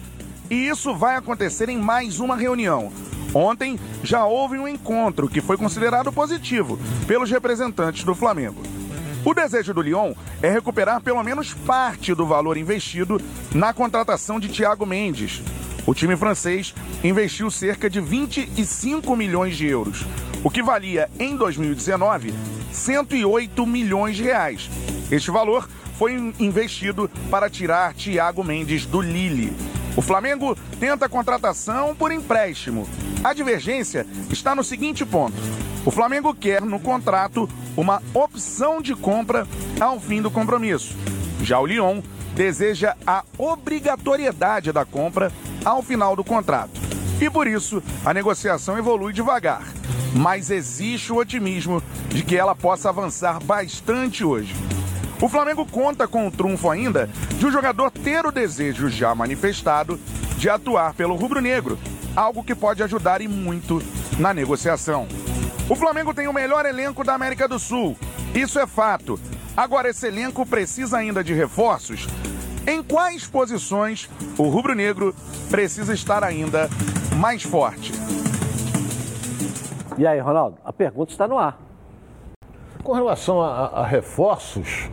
G: E isso vai acontecer em mais uma reunião. Ontem já houve um encontro que foi considerado positivo pelos representantes do Flamengo. O desejo do Lyon é recuperar pelo menos parte do valor investido na contratação de Thiago Mendes, o time francês investiu cerca de 25 milhões de euros, o que valia em 2019 108 milhões de reais. Este valor foi investido para tirar Thiago Mendes do Lille. O Flamengo tenta a contratação por empréstimo. A divergência está no seguinte ponto: o Flamengo quer no contrato uma opção de compra ao fim do compromisso. Já o Lyon deseja a obrigatoriedade da compra ao final do contrato. e por isso a negociação evolui devagar. Mas existe o otimismo de que ela possa avançar bastante hoje. O Flamengo conta com o trunfo ainda de o jogador ter o desejo já manifestado de atuar pelo rubro-negro, algo que pode ajudar e muito na negociação. O Flamengo tem o melhor elenco da América do Sul, isso é fato. Agora, esse elenco precisa ainda de reforços? Em quais posições o rubro-negro precisa estar ainda mais forte?
A: E aí, Ronaldo, a pergunta está no ar.
B: Com relação a, a reforços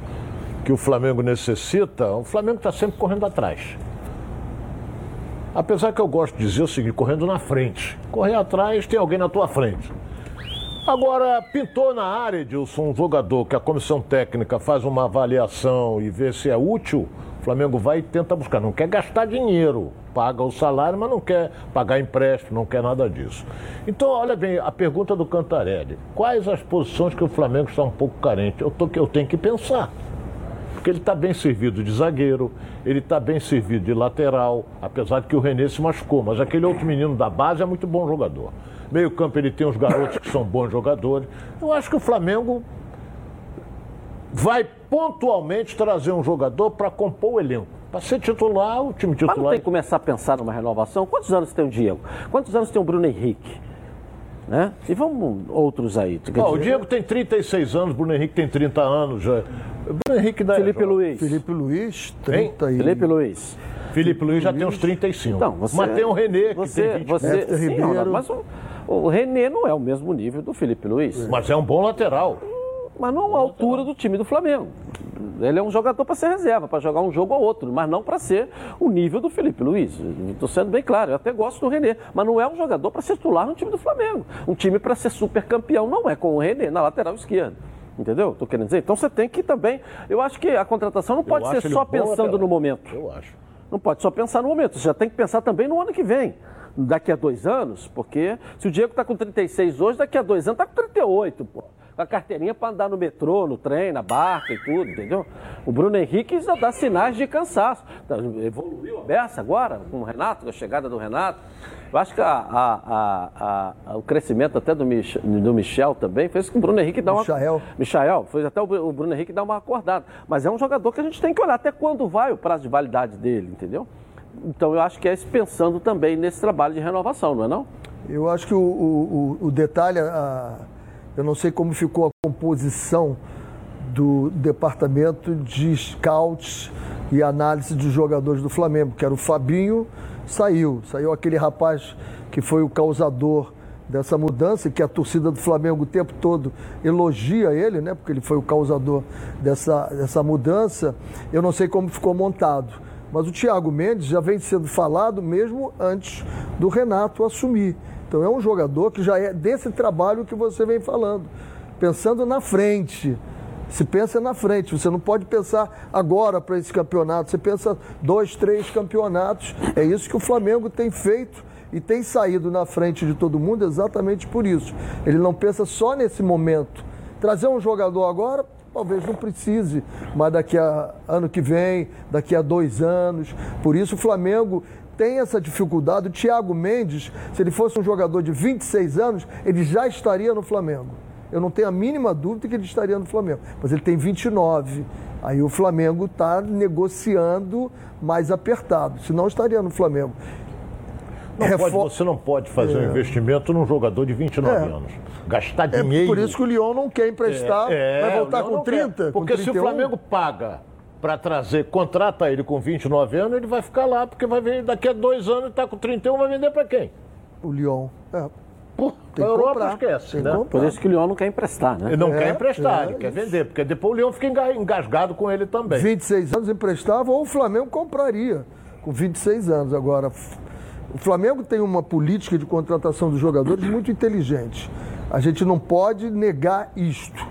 B: que o Flamengo necessita, o Flamengo está sempre correndo atrás. Apesar que eu gosto de dizer o seguinte, correndo na frente. Correr atrás, tem alguém na tua frente. Agora, pintou na área, Edilson, um jogador que a comissão técnica faz uma avaliação e vê se é útil, o Flamengo vai e tenta buscar. Não quer gastar dinheiro, paga o salário, mas não quer pagar empréstimo, não quer nada disso. Então, olha bem, a pergunta do Cantarelli: quais as posições que o Flamengo está um pouco carente? Eu, tô, eu tenho que pensar. Porque ele está bem servido de zagueiro, ele está bem servido de lateral, apesar de que o Renê se machucou, mas aquele outro menino da base é muito bom jogador. Meio campo ele tem os garotos que são bons jogadores. Eu acho que o Flamengo vai pontualmente trazer um jogador para compor o elenco. Para ser titular, o time titular.
A: Mas não tem que começar a pensar numa renovação? Quantos anos tem o Diego? Quantos anos tem o Bruno Henrique? Né? E vamos outros aí.
B: Oh, o Diego tem 36 anos, o Bruno Henrique tem 30 anos. Já. Bruno Henrique da
A: Felipe Luiz.
C: Felipe Luiz, 30
A: hein? Felipe Luiz.
B: Felipe Luiz já tem uns 35. Então, você, Mas tem o René, que
A: você,
B: tem 20
A: você, sim, Ribeiro. mas o, o René não é o mesmo nível do Felipe Luiz.
B: Mas é um bom lateral.
A: Mas não a altura do time do Flamengo. Ele é um jogador para ser reserva, para jogar um jogo ou outro, mas não para ser o nível do Felipe Luiz. Estou sendo bem claro, eu até gosto do René, mas não é um jogador para ser titular no time do Flamengo. Um time para ser super campeão não é com o René na lateral esquerda. Entendeu? Estou querendo dizer. Então você tem que também. Eu acho que a contratação não pode ser só pensando no momento.
B: Eu acho.
A: Não pode só pensar no momento. Você já tem que pensar também no ano que vem daqui a dois anos, porque se o Diego está com 36 hoje, daqui a dois anos está com 38, pô. Com a carteirinha para andar no metrô, no trem, na barca e tudo, entendeu? O Bruno Henrique já dá sinais de cansaço. Então, evoluiu a beça agora, com o Renato, com a chegada do Renato. Eu acho que a, a, a, o crescimento até do, Mich do Michel também fez que o Bruno Henrique dá uma.
C: Michael.
A: Michael, fez até o Bruno Henrique dar uma acordada. Mas é um jogador que a gente tem que olhar até quando vai o prazo de validade dele, entendeu? Então eu acho que é pensando também nesse trabalho de renovação, não é não?
C: Eu acho que o, o, o detalhe, a, eu não sei como ficou a composição do departamento de scouts e análise de jogadores do Flamengo, que era o Fabinho, saiu. Saiu aquele rapaz que foi o causador dessa mudança, que a torcida do Flamengo o tempo todo elogia ele, né? Porque ele foi o causador dessa, dessa mudança. Eu não sei como ficou montado. Mas o Thiago Mendes já vem sendo falado mesmo antes do Renato assumir. Então é um jogador que já é desse trabalho que você vem falando, pensando na frente. Se pensa na frente, você não pode pensar agora para esse campeonato, você pensa dois, três campeonatos. É isso que o Flamengo tem feito e tem saído na frente de todo mundo exatamente por isso. Ele não pensa só nesse momento. Trazer um jogador agora, talvez não precise, mas daqui a ano que vem, daqui a dois anos. Por isso o Flamengo tem essa dificuldade. O Thiago Mendes, se ele fosse um jogador de 26 anos, ele já estaria no Flamengo. Eu não tenho a mínima dúvida que ele estaria no Flamengo. Mas ele tem 29. Aí o Flamengo está negociando mais apertado. Senão estaria no Flamengo.
B: Não Refor... pode, você não pode fazer é. um investimento num jogador de 29 é. anos. Gastar dinheiro.
C: É por isso que o Lyon não quer emprestar. É, vai voltar com 30?
B: Quer. Porque
C: com
B: se o Flamengo paga para trazer, contrata ele com 29 anos, ele vai ficar lá, porque vai ver daqui a dois anos, está com 31, vai vender para quem?
C: O Lyon. É.
B: Pô, a Europa comprar. esquece, né?
A: Por isso que o Lyon não quer emprestar, né?
B: Ele não é, quer emprestar, é, ele quer vender, porque depois o Lyon fica engasgado com ele também.
C: 26 anos emprestava ou o Flamengo compraria com 26 anos. Agora, o Flamengo tem uma política de contratação dos jogadores muito inteligente. A gente não pode negar isto.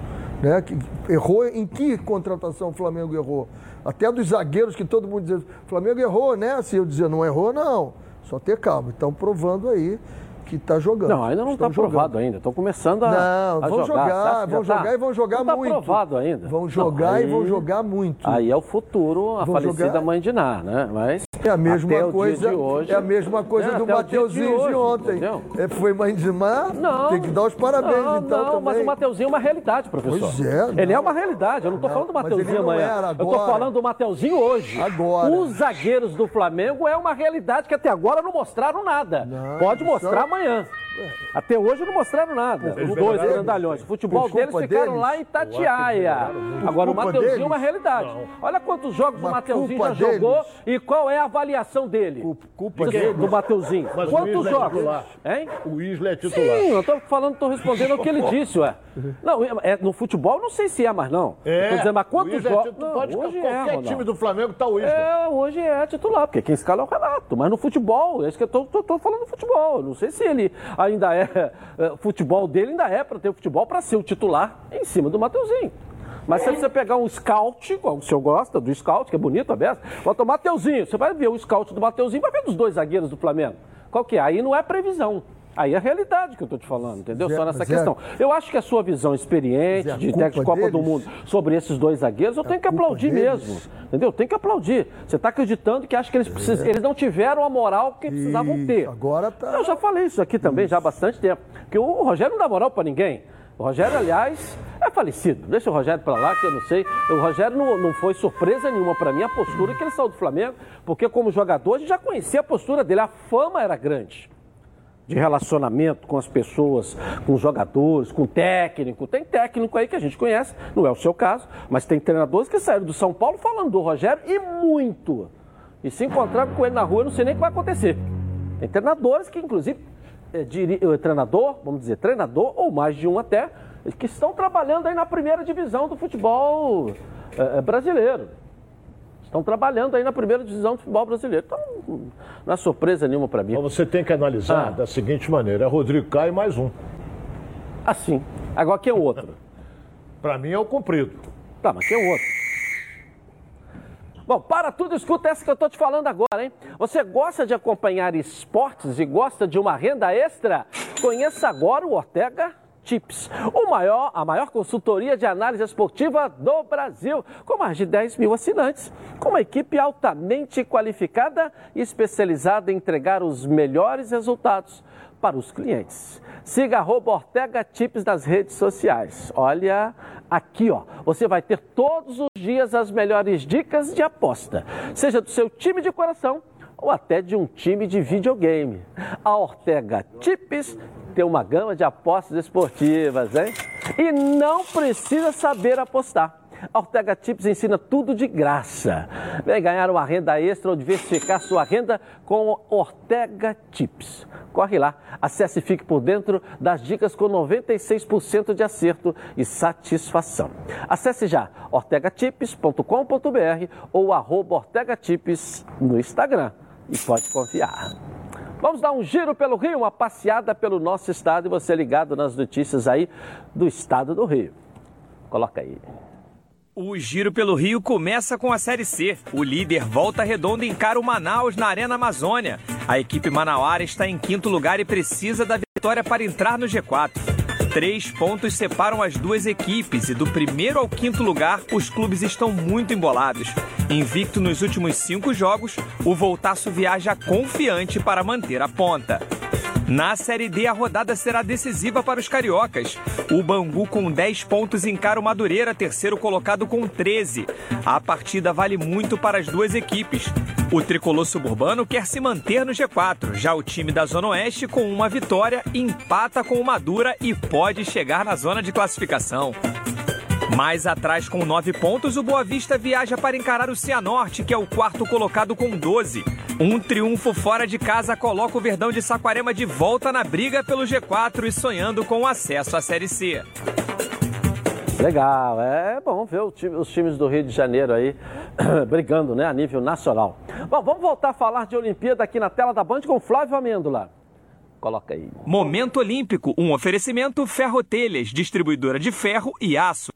C: Né? Errou em que contratação o Flamengo errou? Até dos zagueiros que todo mundo dizia, o Flamengo errou, né? Assim, eu dizia, não errou, não. Só ter calma. Então, provando aí que está jogando.
A: Não, ainda não está provado ainda. Estão começando a.
C: Não,
A: a
C: vão jogar, jogar vão jogar tá? e vão jogar
A: não
C: muito.
A: Não está provado ainda.
C: Vão jogar não, aí, e vão jogar muito.
A: Aí é o futuro, a vão falecida jogar... mãe de Nar, né? Mas
C: É a mesma
A: Até
C: coisa.
A: de hoje.
C: É a mesma coisa
A: É,
C: do
A: de
C: Mateuzinho de,
A: hoje,
C: ontem.
A: entendeu?
C: É, foi mais.
A: Não.
C: Tem que dar os parabéns,
A: não,
C: então,
A: não,
C: também.
A: mas o Mateuzinho é uma realidade, professor.
C: Pois é,
A: Ele é
C: não.
A: uma realidade. Eu não tô falando do Mateuzinho
C: não
A: amanhã. Eu
C: agora.
A: falando do Mateuzinho hoje.
C: Agora.
A: Os zagueiros do Flamengo é uma realidade que até agora não mostraram nada.
C: Não,
A: Pode
C: isso
A: mostrar
C: é-
A: até Até hoje não mostraram nada. Os dois grandalhões. O futebol deles ficaram
C: deles.
A: lá em Itatiaia. Agora o Mateuzinho é uma realidade. Olha quantos jogos o Mateuzinho já jogou
C: deles.
A: e qual é a avaliação dele.
C: Culpa- culpa
A: do, do Mateuzinho.
B: Mas o
A: Quantos
B: é
A: jogos?
B: titular.
A: Hein?
B: O Isla é titular.
A: Sim, eu tô falando, tô respondendo ao que ele <laughs> disse, ué. Não, é, no futebol não sei se é mais não.
B: É.
A: Tô dizendo, mas
B: o
A: quantos
B: é
A: jogos? Não,
B: pode,
A: hoje é,
B: qualquer
A: Ronaldo.
B: time do Flamengo tá o Isla.
A: É, hoje é titular, porque quem escala é o Renato. Mas no futebol, é isso que eu tô, tô- tô falando do futebol. Não sei se ele ainda é, é, futebol dele ainda é para ter o futebol para ser o titular em cima do Mateuzinho. Mas se você pegar um scout, o senhor gosta do scout, que é bonito a beça, bota o Mateuzinho, você vai ver o scout do Mateuzinho, vai ver dos dois zagueiros do Flamengo. Qual que é? Aí não é previsão. Aí é a realidade que eu tô te falando, entendeu?
C: Zé,
A: Só nessa
C: mas
A: questão.
C: é-
A: Eu acho que a sua visão experiente,
C: é a
A: de técnico de Copa do
C: deles?
A: Mundo, sobre esses dois zagueiros, eu tenho que aplaudir
C: deles?
A: mesmo. Entendeu? Tem que aplaudir. Você está acreditando que acha que eles, precisam, eles não tiveram a moral que precisavam
C: Isso,
A: ter.
C: agora tá-
A: Eu já falei isso aqui também já há bastante tempo. Porque o Rogério não dá moral para ninguém. O Rogério, aliás, é falecido. Deixa o Rogério para lá, que eu não sei. O Rogério não, não foi surpresa nenhuma para mim a postura que ele saiu do Flamengo, porque como jogador a gente já conhecia a postura dele. A fama era grande de relacionamento com as pessoas, com os jogadores, com técnico. Tem técnico aí que a gente conhece, não é o seu caso, mas tem treinadores que saíram do São Paulo falando do Rogério e muito. E se encontrar com ele na rua, eu não sei nem o que vai acontecer. Tem treinadores que, inclusive, é, diri- eh, treinador, vamos dizer, treinador, ou mais de um até, que estão trabalhando aí na primeira divisão do futebol eh, brasileiro. Estão trabalhando aí na primeira divisão do futebol brasileiro. Então, não é surpresa nenhuma para mim.
B: Mas você tem que analisar
A: Ah.
B: da seguinte maneira: é Rodrigo Caio mais um.
A: Assim. Agora quem é o outro? <laughs>
B: Para mim é o cumprido.
A: Tá, mas quem é o outro? Bom, para tudo, escuta essa que eu estou te falando agora, hein? Você gosta de acompanhar esportes e gosta de uma renda extra? Conheça agora o Ortega Tips, o maior, a maior consultoria de análise esportiva do Brasil, com mais de 10 mil assinantes, com uma equipe altamente qualificada e especializada em entregar os melhores resultados para os clientes. Siga Ortega Tips nas redes sociais. Olha aqui, ó. Você vai ter todos os dias as melhores dicas de aposta, seja do seu time de coração ou até de um time de videogame. A Ortega Tips tem uma gama de apostas esportivas, hein? E não precisa saber apostar. A Ortega Tips ensina tudo de graça. Vem ganhar uma renda extra ou diversificar sua renda com Ortega Tips. Corre lá, acesse e fique por dentro das dicas com 96% de acerto e satisfação. Acesse já ortegatips.com.br ou arroba ortegatips no Instagram e pode confiar. Vamos dar um giro pelo Rio, uma passeada pelo nosso estado e você ligado nas notícias aí do estado do Rio. Coloca aí.
F: O giro pelo Rio começa com a Série C. O líder Volta Redonda encara o Manaus na Arena Amazônia. A equipe manauara está em quinto lugar e precisa da vitória para entrar no G4. Três pontos separam as duas equipes e do primeiro ao quinto lugar os clubes estão muito embolados. Invicto nos últimos cinco jogos, o Voltaço viaja confiante para manter a ponta. Na Série D, a rodada será decisiva para os cariocas. O Bangu, com 10 pontos, encara o Madureira, terceiro colocado com 13. A partida vale muito para as duas equipes. O tricolor suburbano quer se manter no G4. Já o time da Zona Oeste, com uma vitória, empata com o Madura e pode chegar na zona de classificação. Mais atrás, com 9 pontos, o Boa Vista viaja para encarar o Cianorte, que é o quarto colocado com 12. Um triunfo fora de casa coloca o Verdão de Saquarema de volta na briga pelo G4 e sonhando com o acesso à Série C.
A: Legal, é bom ver o time- os times do Rio de Janeiro aí <clears throat> brigando né, a nível nacional. Bom, vamos voltar a falar de Olimpíada aqui na tela da Band com Flávio Amêndola. Coloca aí.
F: Momento Olímpico, um oferecimento Ferrotelhas, distribuidora de ferro e aço.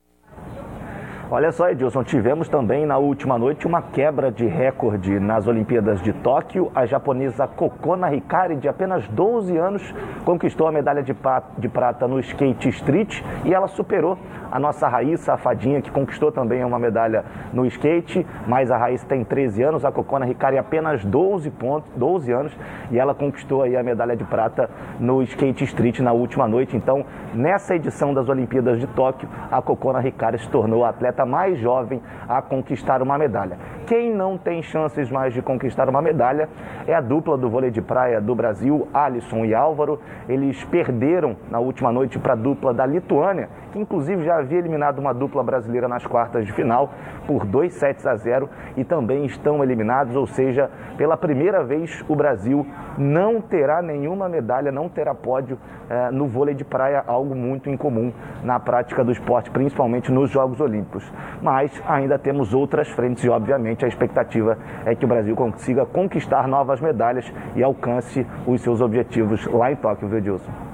D: Olha só, Edilson, tivemos também na última noite uma quebra de recorde nas Olimpíadas de Tóquio. A japonesa Kokona Hikari, de apenas 12 anos, conquistou a medalha de, de prata no skate street e ela superou a nossa Raíssa, fadinha, que conquistou também uma medalha no skate, mas a Raíssa tem 13 anos, a Kokona Hikari apenas 12, pontos, 12 anos e ela conquistou aí a medalha de prata no skate street na última noite. Então, nessa edição das Olimpíadas de Tóquio, a Kokona Hikari se tornou a atleta mais jovem a conquistar uma medalha. Quem não tem chances mais de conquistar uma medalha é a dupla do vôlei de praia do Brasil, Alisson e Álvaro. Eles perderam na última noite para a dupla da Lituânia, que inclusive já havia eliminado uma dupla brasileira nas quartas de final por 2 sets a 0 e também estão eliminados, ou seja, pela primeira vez o Brasil não terá nenhuma medalha, não terá pódio eh, no vôlei de praia, algo muito incomum na prática do esporte, principalmente nos Jogos Olímpicos. Mas ainda temos outras frentes e, obviamente, a expectativa é que o Brasil consiga conquistar novas medalhas e alcance os seus objetivos lá em Tóquio, viu, Edilson?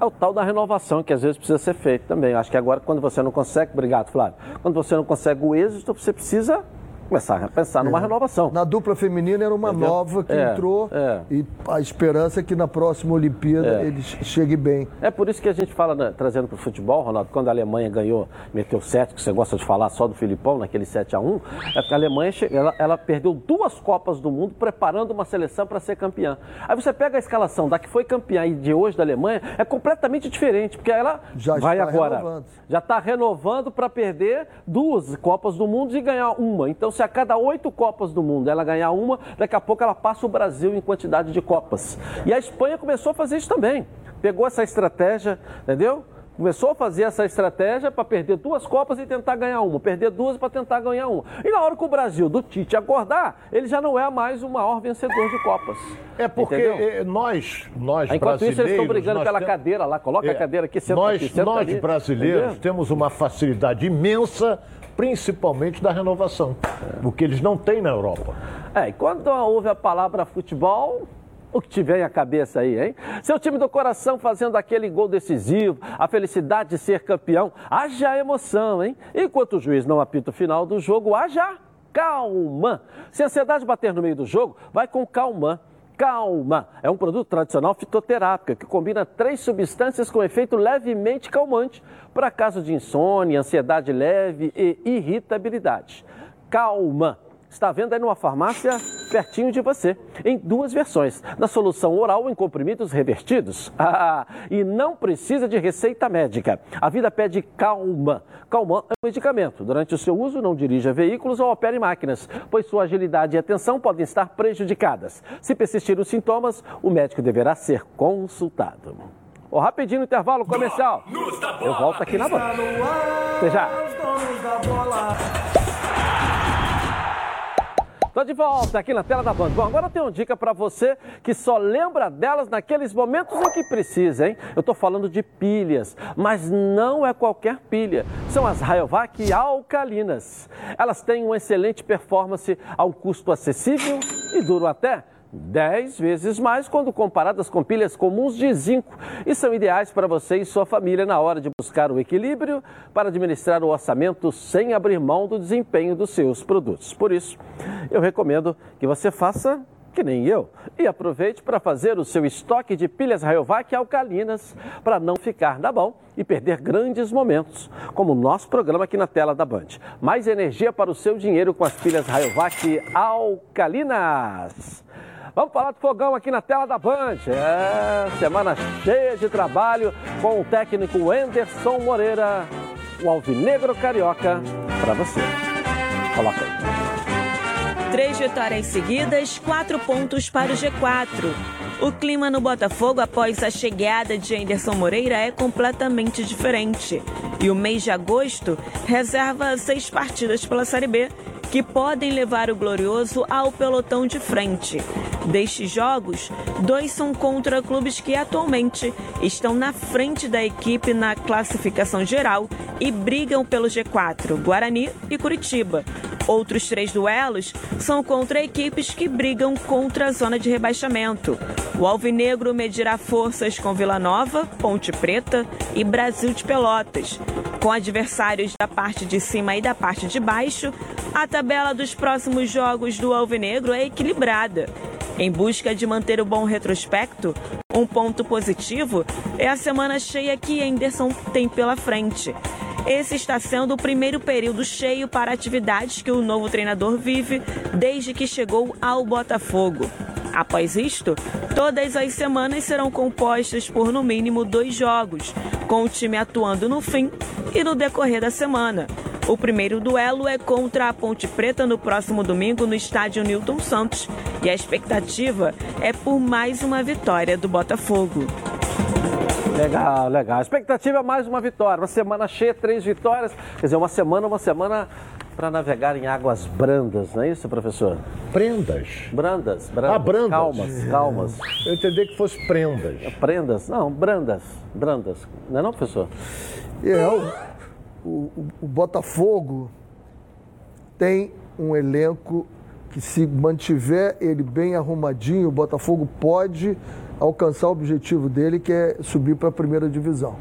A: É o tal da renovação que às vezes precisa ser feito também. Acho que agora, quando você não consegue, obrigado, Flávio, quando você não consegue o êxito, você precisa começar a pensar numa é. renovação.
C: Na dupla feminina era uma Entendeu? nova que é, entrou é. e a esperança é que na próxima Olimpíada é. eles cheguem bem.
A: É por isso que a gente fala, né, trazendo para o futebol, Ronaldo, quando a Alemanha ganhou, meteu 7, que você gosta de falar só do Filipão, naquele 7 a 1 é porque a Alemanha ela, ela perdeu duas Copas do Mundo preparando uma seleção para ser campeã. Aí você pega a escalação da que foi campeã e de hoje da Alemanha, é completamente diferente, porque ela já vai agora. Renovando. Já está renovando para perder duas Copas do Mundo e ganhar uma. Então, se a cada oito Copas do Mundo ela ganhar uma, daqui a pouco ela passa o Brasil em quantidade de Copas. E a Espanha começou a fazer isso também. Pegou essa estratégia, entendeu? Começou a fazer essa estratégia para perder duas Copas e tentar ganhar uma, perder duas para tentar ganhar uma. E na hora que o Brasil, do Tite, acordar, ele já não é mais o maior vencedor de Copas.
B: É porque Entendeu? nós, nós
A: Enquanto
B: brasileiros... Enquanto
A: isso, eles estão brigando pela cadeira lá, coloca é, a cadeira aqui, senta
B: nós,
A: aqui, senta
B: Nós,
A: ali.
B: brasileiros, Entendeu? temos uma facilidade imensa principalmente da renovação, o que eles não têm na Europa.
A: É, e quando ouve a palavra futebol, o que te vem à cabeça aí, hein? Seu time do coração fazendo aquele gol decisivo, a felicidade de ser campeão, haja emoção, hein? Enquanto o juiz não apita o final do jogo, haja calma. Se a ansiedade bater no meio do jogo, vai com calma. Calma é um produto tradicional fitoterápico que combina três substâncias com efeito levemente calmante para casos de insônia, ansiedade leve e irritabilidade. Calma está vendo aí numa farmácia pertinho de você, em duas versões, na solução oral em comprimidos revertidos. <laughs> Ah, e não precisa de receita médica. A vida pede calma. Calma é um medicamento. Durante o seu uso, não dirija veículos ou opere máquinas, pois sua agilidade e atenção podem estar prejudicadas. Se persistirem os sintomas, o médico deverá ser consultado. O rapidinho intervalo comercial. Eu volto aqui na banca. Até já. Estou de volta aqui na tela da Band. Bom, agora eu tenho uma dica para você que só lembra delas naqueles momentos em que precisa, hein? Eu estou falando de pilhas, mas não é qualquer pilha. São as Rayovac alcalinas. Elas têm uma excelente performance a um custo acessível e duram até 10 vezes mais quando comparadas com pilhas comuns de zinco e são ideais para você e sua família na hora de buscar o equilíbrio para administrar o orçamento sem abrir mão do desempenho dos seus produtos. Por isso, eu recomendo que você faça que nem eu e aproveite para fazer o seu estoque de pilhas Rayovac alcalinas para não ficar na mão e perder grandes momentos, como o nosso programa aqui na tela da Band. Mais energia para o seu dinheiro com as pilhas Rayovac alcalinas. Vamos falar de fogão aqui na tela da Band. É, semana cheia de trabalho com o técnico Anderson Moreira, o Alvinegro Carioca, para você. Coloca aí.
H: Três vitórias seguidas, quatro pontos para o G4. O clima no Botafogo após a chegada de Anderson Moreira é completamente diferente. E o mês de agosto reserva seis partidas pela Série B que podem levar o Glorioso ao pelotão de frente. Destes jogos, dois são contra clubes que atualmente estão na frente da equipe na classificação geral e brigam pelo G4, Guarani e Curitiba. Outros três duelos são contra equipes que brigam contra a zona de rebaixamento. O Alvinegro medirá forças com Vila Nova, Ponte Preta e Brasil de Pelotas. Com adversários da parte de cima e da parte de baixo, a tabela dos próximos jogos do Alvinegro é equilibrada. Em busca de manter o bom retrospecto, um ponto positivo é a semana cheia que Henderson tem pela frente. Esse está sendo o primeiro período cheio para atividades que o novo treinador vive desde que chegou ao Botafogo. Após isto, todas as semanas serão compostas por no mínimo dois jogos, com o time atuando no fim e no decorrer da semana. O primeiro duelo é contra a Ponte Preta no próximo domingo no estádio Newton Santos e a expectativa é por mais uma vitória do Botafogo.
A: Legal, legal. A expectativa é mais uma vitória. Uma semana cheia, três vitórias. Quer dizer, uma semana, uma semana para navegar em águas brandas, não é isso, professor?
B: Prendas.
A: Brandas, brandas. Ah,
B: brandas.
A: Calmas, calmas.
B: Eu entendi que fosse prendas.
A: Prendas? Não, brandas, brandas. Não é não, professor?
C: É, o, o, o Botafogo tem um elenco que se mantiver ele bem arrumadinho, o Botafogo pode alcançar o objetivo dele, que é subir para a primeira divisão.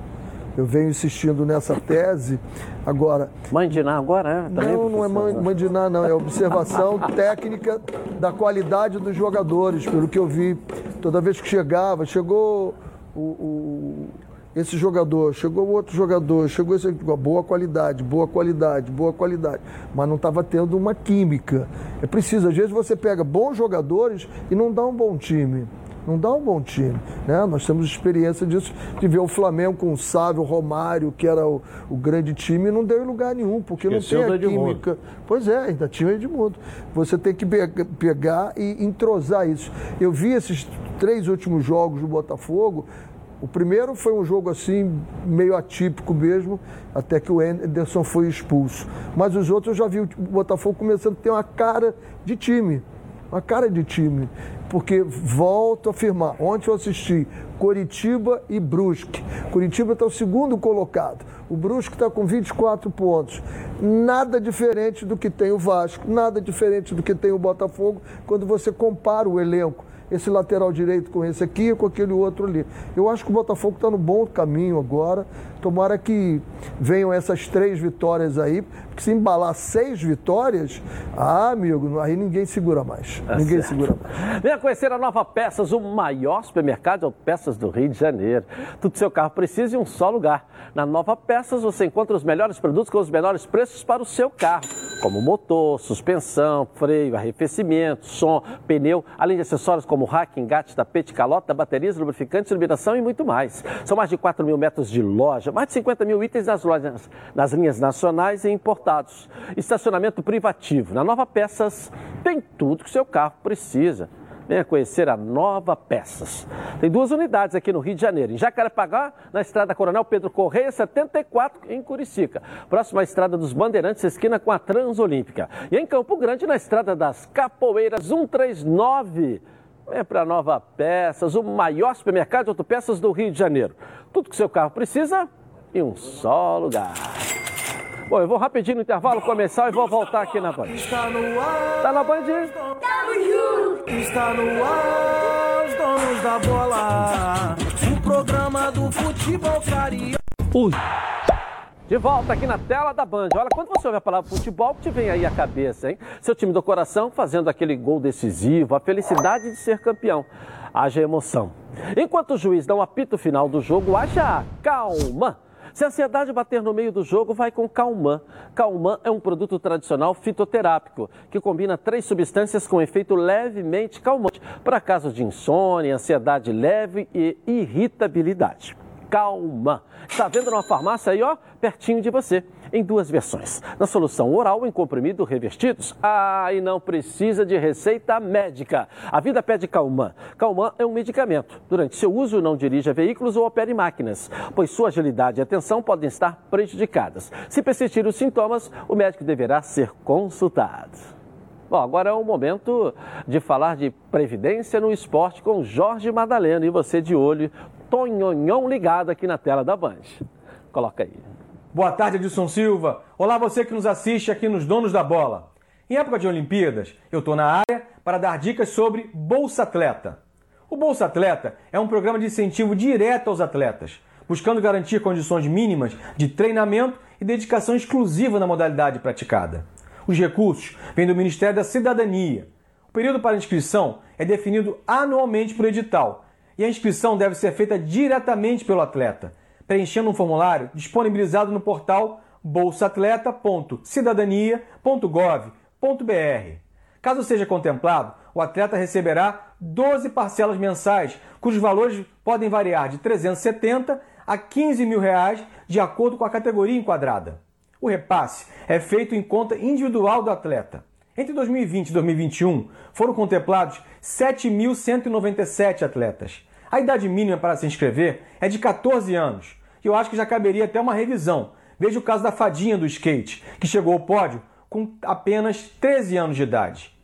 C: Eu venho insistindo nessa tese. Agora.
A: Mandinar agora, é?
C: Também, não, não é mandinar, não. É observação <laughs> técnica da qualidade dos jogadores, pelo que eu vi. Toda vez que chegava, chegou o, o esse jogador, chegou outro jogador, chegou esse boa qualidade, boa qualidade, boa qualidade, mas não estava tendo uma química. É preciso, às vezes você pega bons jogadores e não dá um bom time não dá um bom time. Né? Nós temos experiência disso, de ver o Flamengo com o Sávio, o Romário, que era o, o grande time, e não deu em lugar nenhum, porque Esqueceu não tem a química. Pois é, ainda tinha o Edmundo. Você tem que pegar e entrosar isso. Eu vi esses três últimos jogos do Botafogo, o primeiro foi um jogo assim, meio atípico mesmo, até que o Anderson foi expulso. Mas os outros eu já vi o Botafogo começando a ter uma cara de time. Uma cara de time porque volto a afirmar, ontem eu assisti Coritiba e Brusque. Curitiba está o segundo colocado. O Brusque está com 24 pontos. Nada diferente do que tem o Vasco, nada diferente do que tem o Botafogo, quando você compara o elenco esse lateral direito com esse aqui e com aquele outro ali. Eu acho que o Botafogo está no bom caminho agora. Tomara que venham essas três vitórias aí, porque se embalar seis vitórias, ah, amigo, aí ninguém segura mais. Tá ninguém certo. segura mais.
A: Venha conhecer a Nova Peças, o maior supermercado de autopeças do Rio de Janeiro. Tudo seu carro precisa em um só lugar. Na Nova Peças você encontra os melhores produtos com os menores preços para o seu carro, como motor, suspensão, freio, arrefecimento, som, pneu, além de acessórios como rack, engate, tapete, calota, baterias, lubrificantes, iluminação e muito mais. São mais de 4 mil metros de loja, mais de 50 mil itens nas lojas, nas linhas nacionais e importados. Estacionamento privativo. Na Nova Peças tem tudo que o seu carro precisa. Venha conhecer a Nova Peças. Tem duas unidades aqui no Rio de Janeiro, em Jacarepaguá, na estrada Coronel Pedro Correia, 74, em Curicica. Próxima à estrada dos Bandeirantes, esquina com a Transolímpica. E em Campo Grande, na estrada das Capoeiras, 139. Venha para a Nova Peças, o maior supermercado de autopeças do Rio de Janeiro. Tudo que seu carro precisa em um só lugar. Bom, eu vou rapidinho no intervalo começar e vou voltar aqui na Band. Está no ar. Tá na Band? Está no ar, os donos da bola. O programa do futebol carioca. Ui. De volta aqui na tela da Band. Olha, quando você ouve a palavra futebol, que te vem aí a cabeça, hein? Seu time do coração fazendo aquele gol decisivo, a felicidade de ser campeão. Haja emoção. Enquanto o juiz dá um apito final do jogo, haja calma se a ansiedade bater no meio do jogo, vai com Calman. Calman é um produto tradicional fitoterápico que combina três substâncias com efeito levemente calmante para casos de insônia, ansiedade leve e irritabilidade calma. Está vendo numa farmácia aí, ó, pertinho de você, em duas versões. Na solução oral em comprimido revestidos. Ah, e não precisa de receita médica. A vida pede Calman. Calman é um medicamento. Durante seu uso, não dirija veículos ou opere máquinas, pois sua agilidade e atenção podem estar prejudicadas. Se persistir os sintomas, o médico deverá ser consultado. Bom, agora é o momento de falar de previdência no esporte com Jorge Madalena e você de olho Tonhonhon ligado aqui na tela da Band. Coloca aí.
I: Boa tarde, Edson Silva. Olá, você que nos assiste aqui nos Donos da Bola. Em época de Olimpíadas, eu estou na área para dar dicas sobre Bolsa Atleta. O Bolsa Atleta é um programa de incentivo direto aos atletas, buscando garantir condições mínimas de treinamento e dedicação exclusiva na modalidade praticada. Os recursos vêm do Ministério da Cidadania. O período para inscrição é definido anualmente por edital e a inscrição deve ser feita diretamente pelo atleta, preenchendo um formulário disponibilizado no portal bolsaatleta.cidadania.gov.br. Caso seja contemplado, o atleta receberá 12 parcelas mensais, cujos valores podem variar de 370 a 15 mil reais, de acordo com a categoria enquadrada. O repasse é feito em conta individual do atleta. Entre 2020 e 2021, foram contemplados 7.197 atletas. A idade mínima para se inscrever é de 14 anos, e eu acho que já caberia até uma revisão. Veja o caso da fadinha do skate, que chegou ao pódio com apenas 13 anos de idade.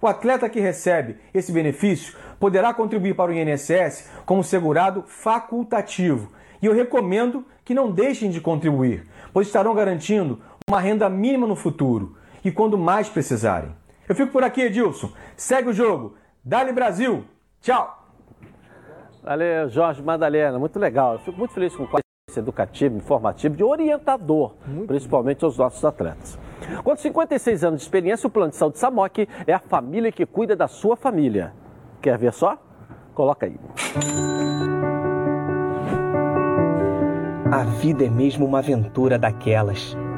I: O atleta que recebe esse benefício poderá contribuir para o INSS como segurado facultativo. E eu recomendo que não deixem de contribuir, pois estarão garantindo uma renda mínima no futuro e quando mais precisarem. Eu fico por aqui, Edilson. Segue o jogo. Dali Brasil. Tchau.
A: Valeu, Jorge Madalena. Muito legal. Eu fico muito feliz com esse educativo, informativo, de orientador, muito principalmente aos nossos atletas. Com 56 anos de experiência, o Plano de Saúde Samok é a família que cuida da sua família. Quer ver só? Coloca aí.
J: A vida é mesmo uma aventura daquelas.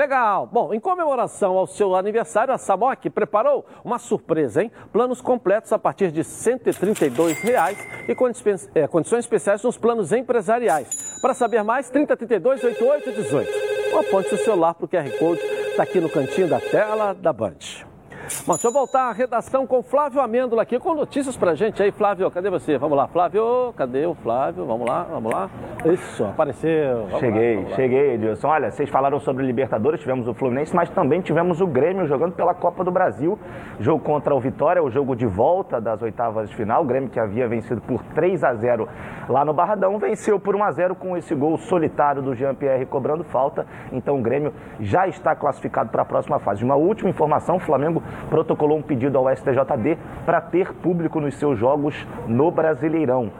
A: Legal! Bom, em comemoração ao seu aniversário, a Samok preparou uma surpresa, hein? Planos completos a partir de 132 reais e é, condições especiais nos planos empresariais. Para saber mais, 3032 8818. Ou aponte seu celular para o QR Code, está aqui no cantinho da tela da Band. Bom, deixa eu voltar à redação com Flávio Amêndola aqui, com notícias pra gente aí. Flávio, cadê você? Vamos lá, Flávio, cadê o Flávio? Vamos lá, vamos lá. Isso, apareceu. Vamos
D: cheguei,
A: lá,
D: cheguei, Edilson. Olha, vocês falaram sobre Libertadores, tivemos o Fluminense, mas também tivemos o Grêmio jogando pela Copa do Brasil. Jogo contra o Vitória, o jogo de volta das oitavas de final. O Grêmio que havia vencido por 3 a 0 lá no Barradão, venceu por 1 a 0 com esse gol solitário do Jean-Pierre cobrando falta. Então o Grêmio já está classificado para a próxima fase. Uma última informação, o Flamengo protocolou um pedido ao STJD para ter público nos seus jogos no Brasileirão.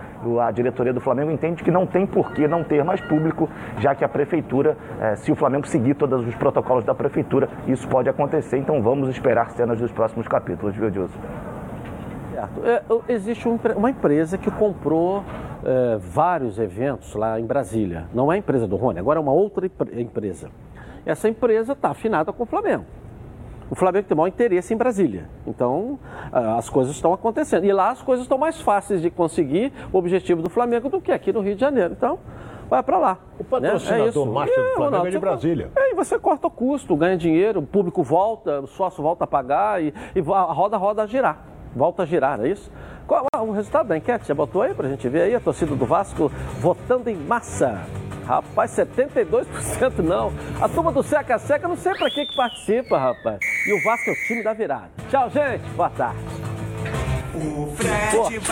D: A diretoria do Flamengo entende que não tem por que não ter mais público, já que a prefeitura, eh, se o Flamengo seguir todos os protocolos da prefeitura, isso pode acontecer. Então vamos esperar cenas dos próximos capítulos, viu, Edilson?
A: Certo. É, existe uma empresa que comprou é, vários eventos lá em Brasília. Não é a empresa do Rony, agora é uma outra empresa. Essa empresa está afinada com o Flamengo o Flamengo tem maior interesse em Brasília. Então, ah, as coisas estão acontecendo. E lá as coisas estão mais fáceis de conseguir o objetivo do Flamengo do que aqui no Rio de Janeiro. Então, vai para lá.
B: O patrocinador né? é master do Flamengo Ronaldo, é de Brasília.
A: É, e você corta o custo, ganha dinheiro, o público volta, o sócio volta a pagar e, e a roda, roda a girar. Volta a girar, não é isso? Qual o resultado da enquete? Já botou aí para a gente ver aí a torcida do Vasco votando em massa. Rapaz, 72% não. A turma do Seca Seca, não sei para que que participa, rapaz. E o Vasco é o time da virada. Tchau, gente. Boa tarde.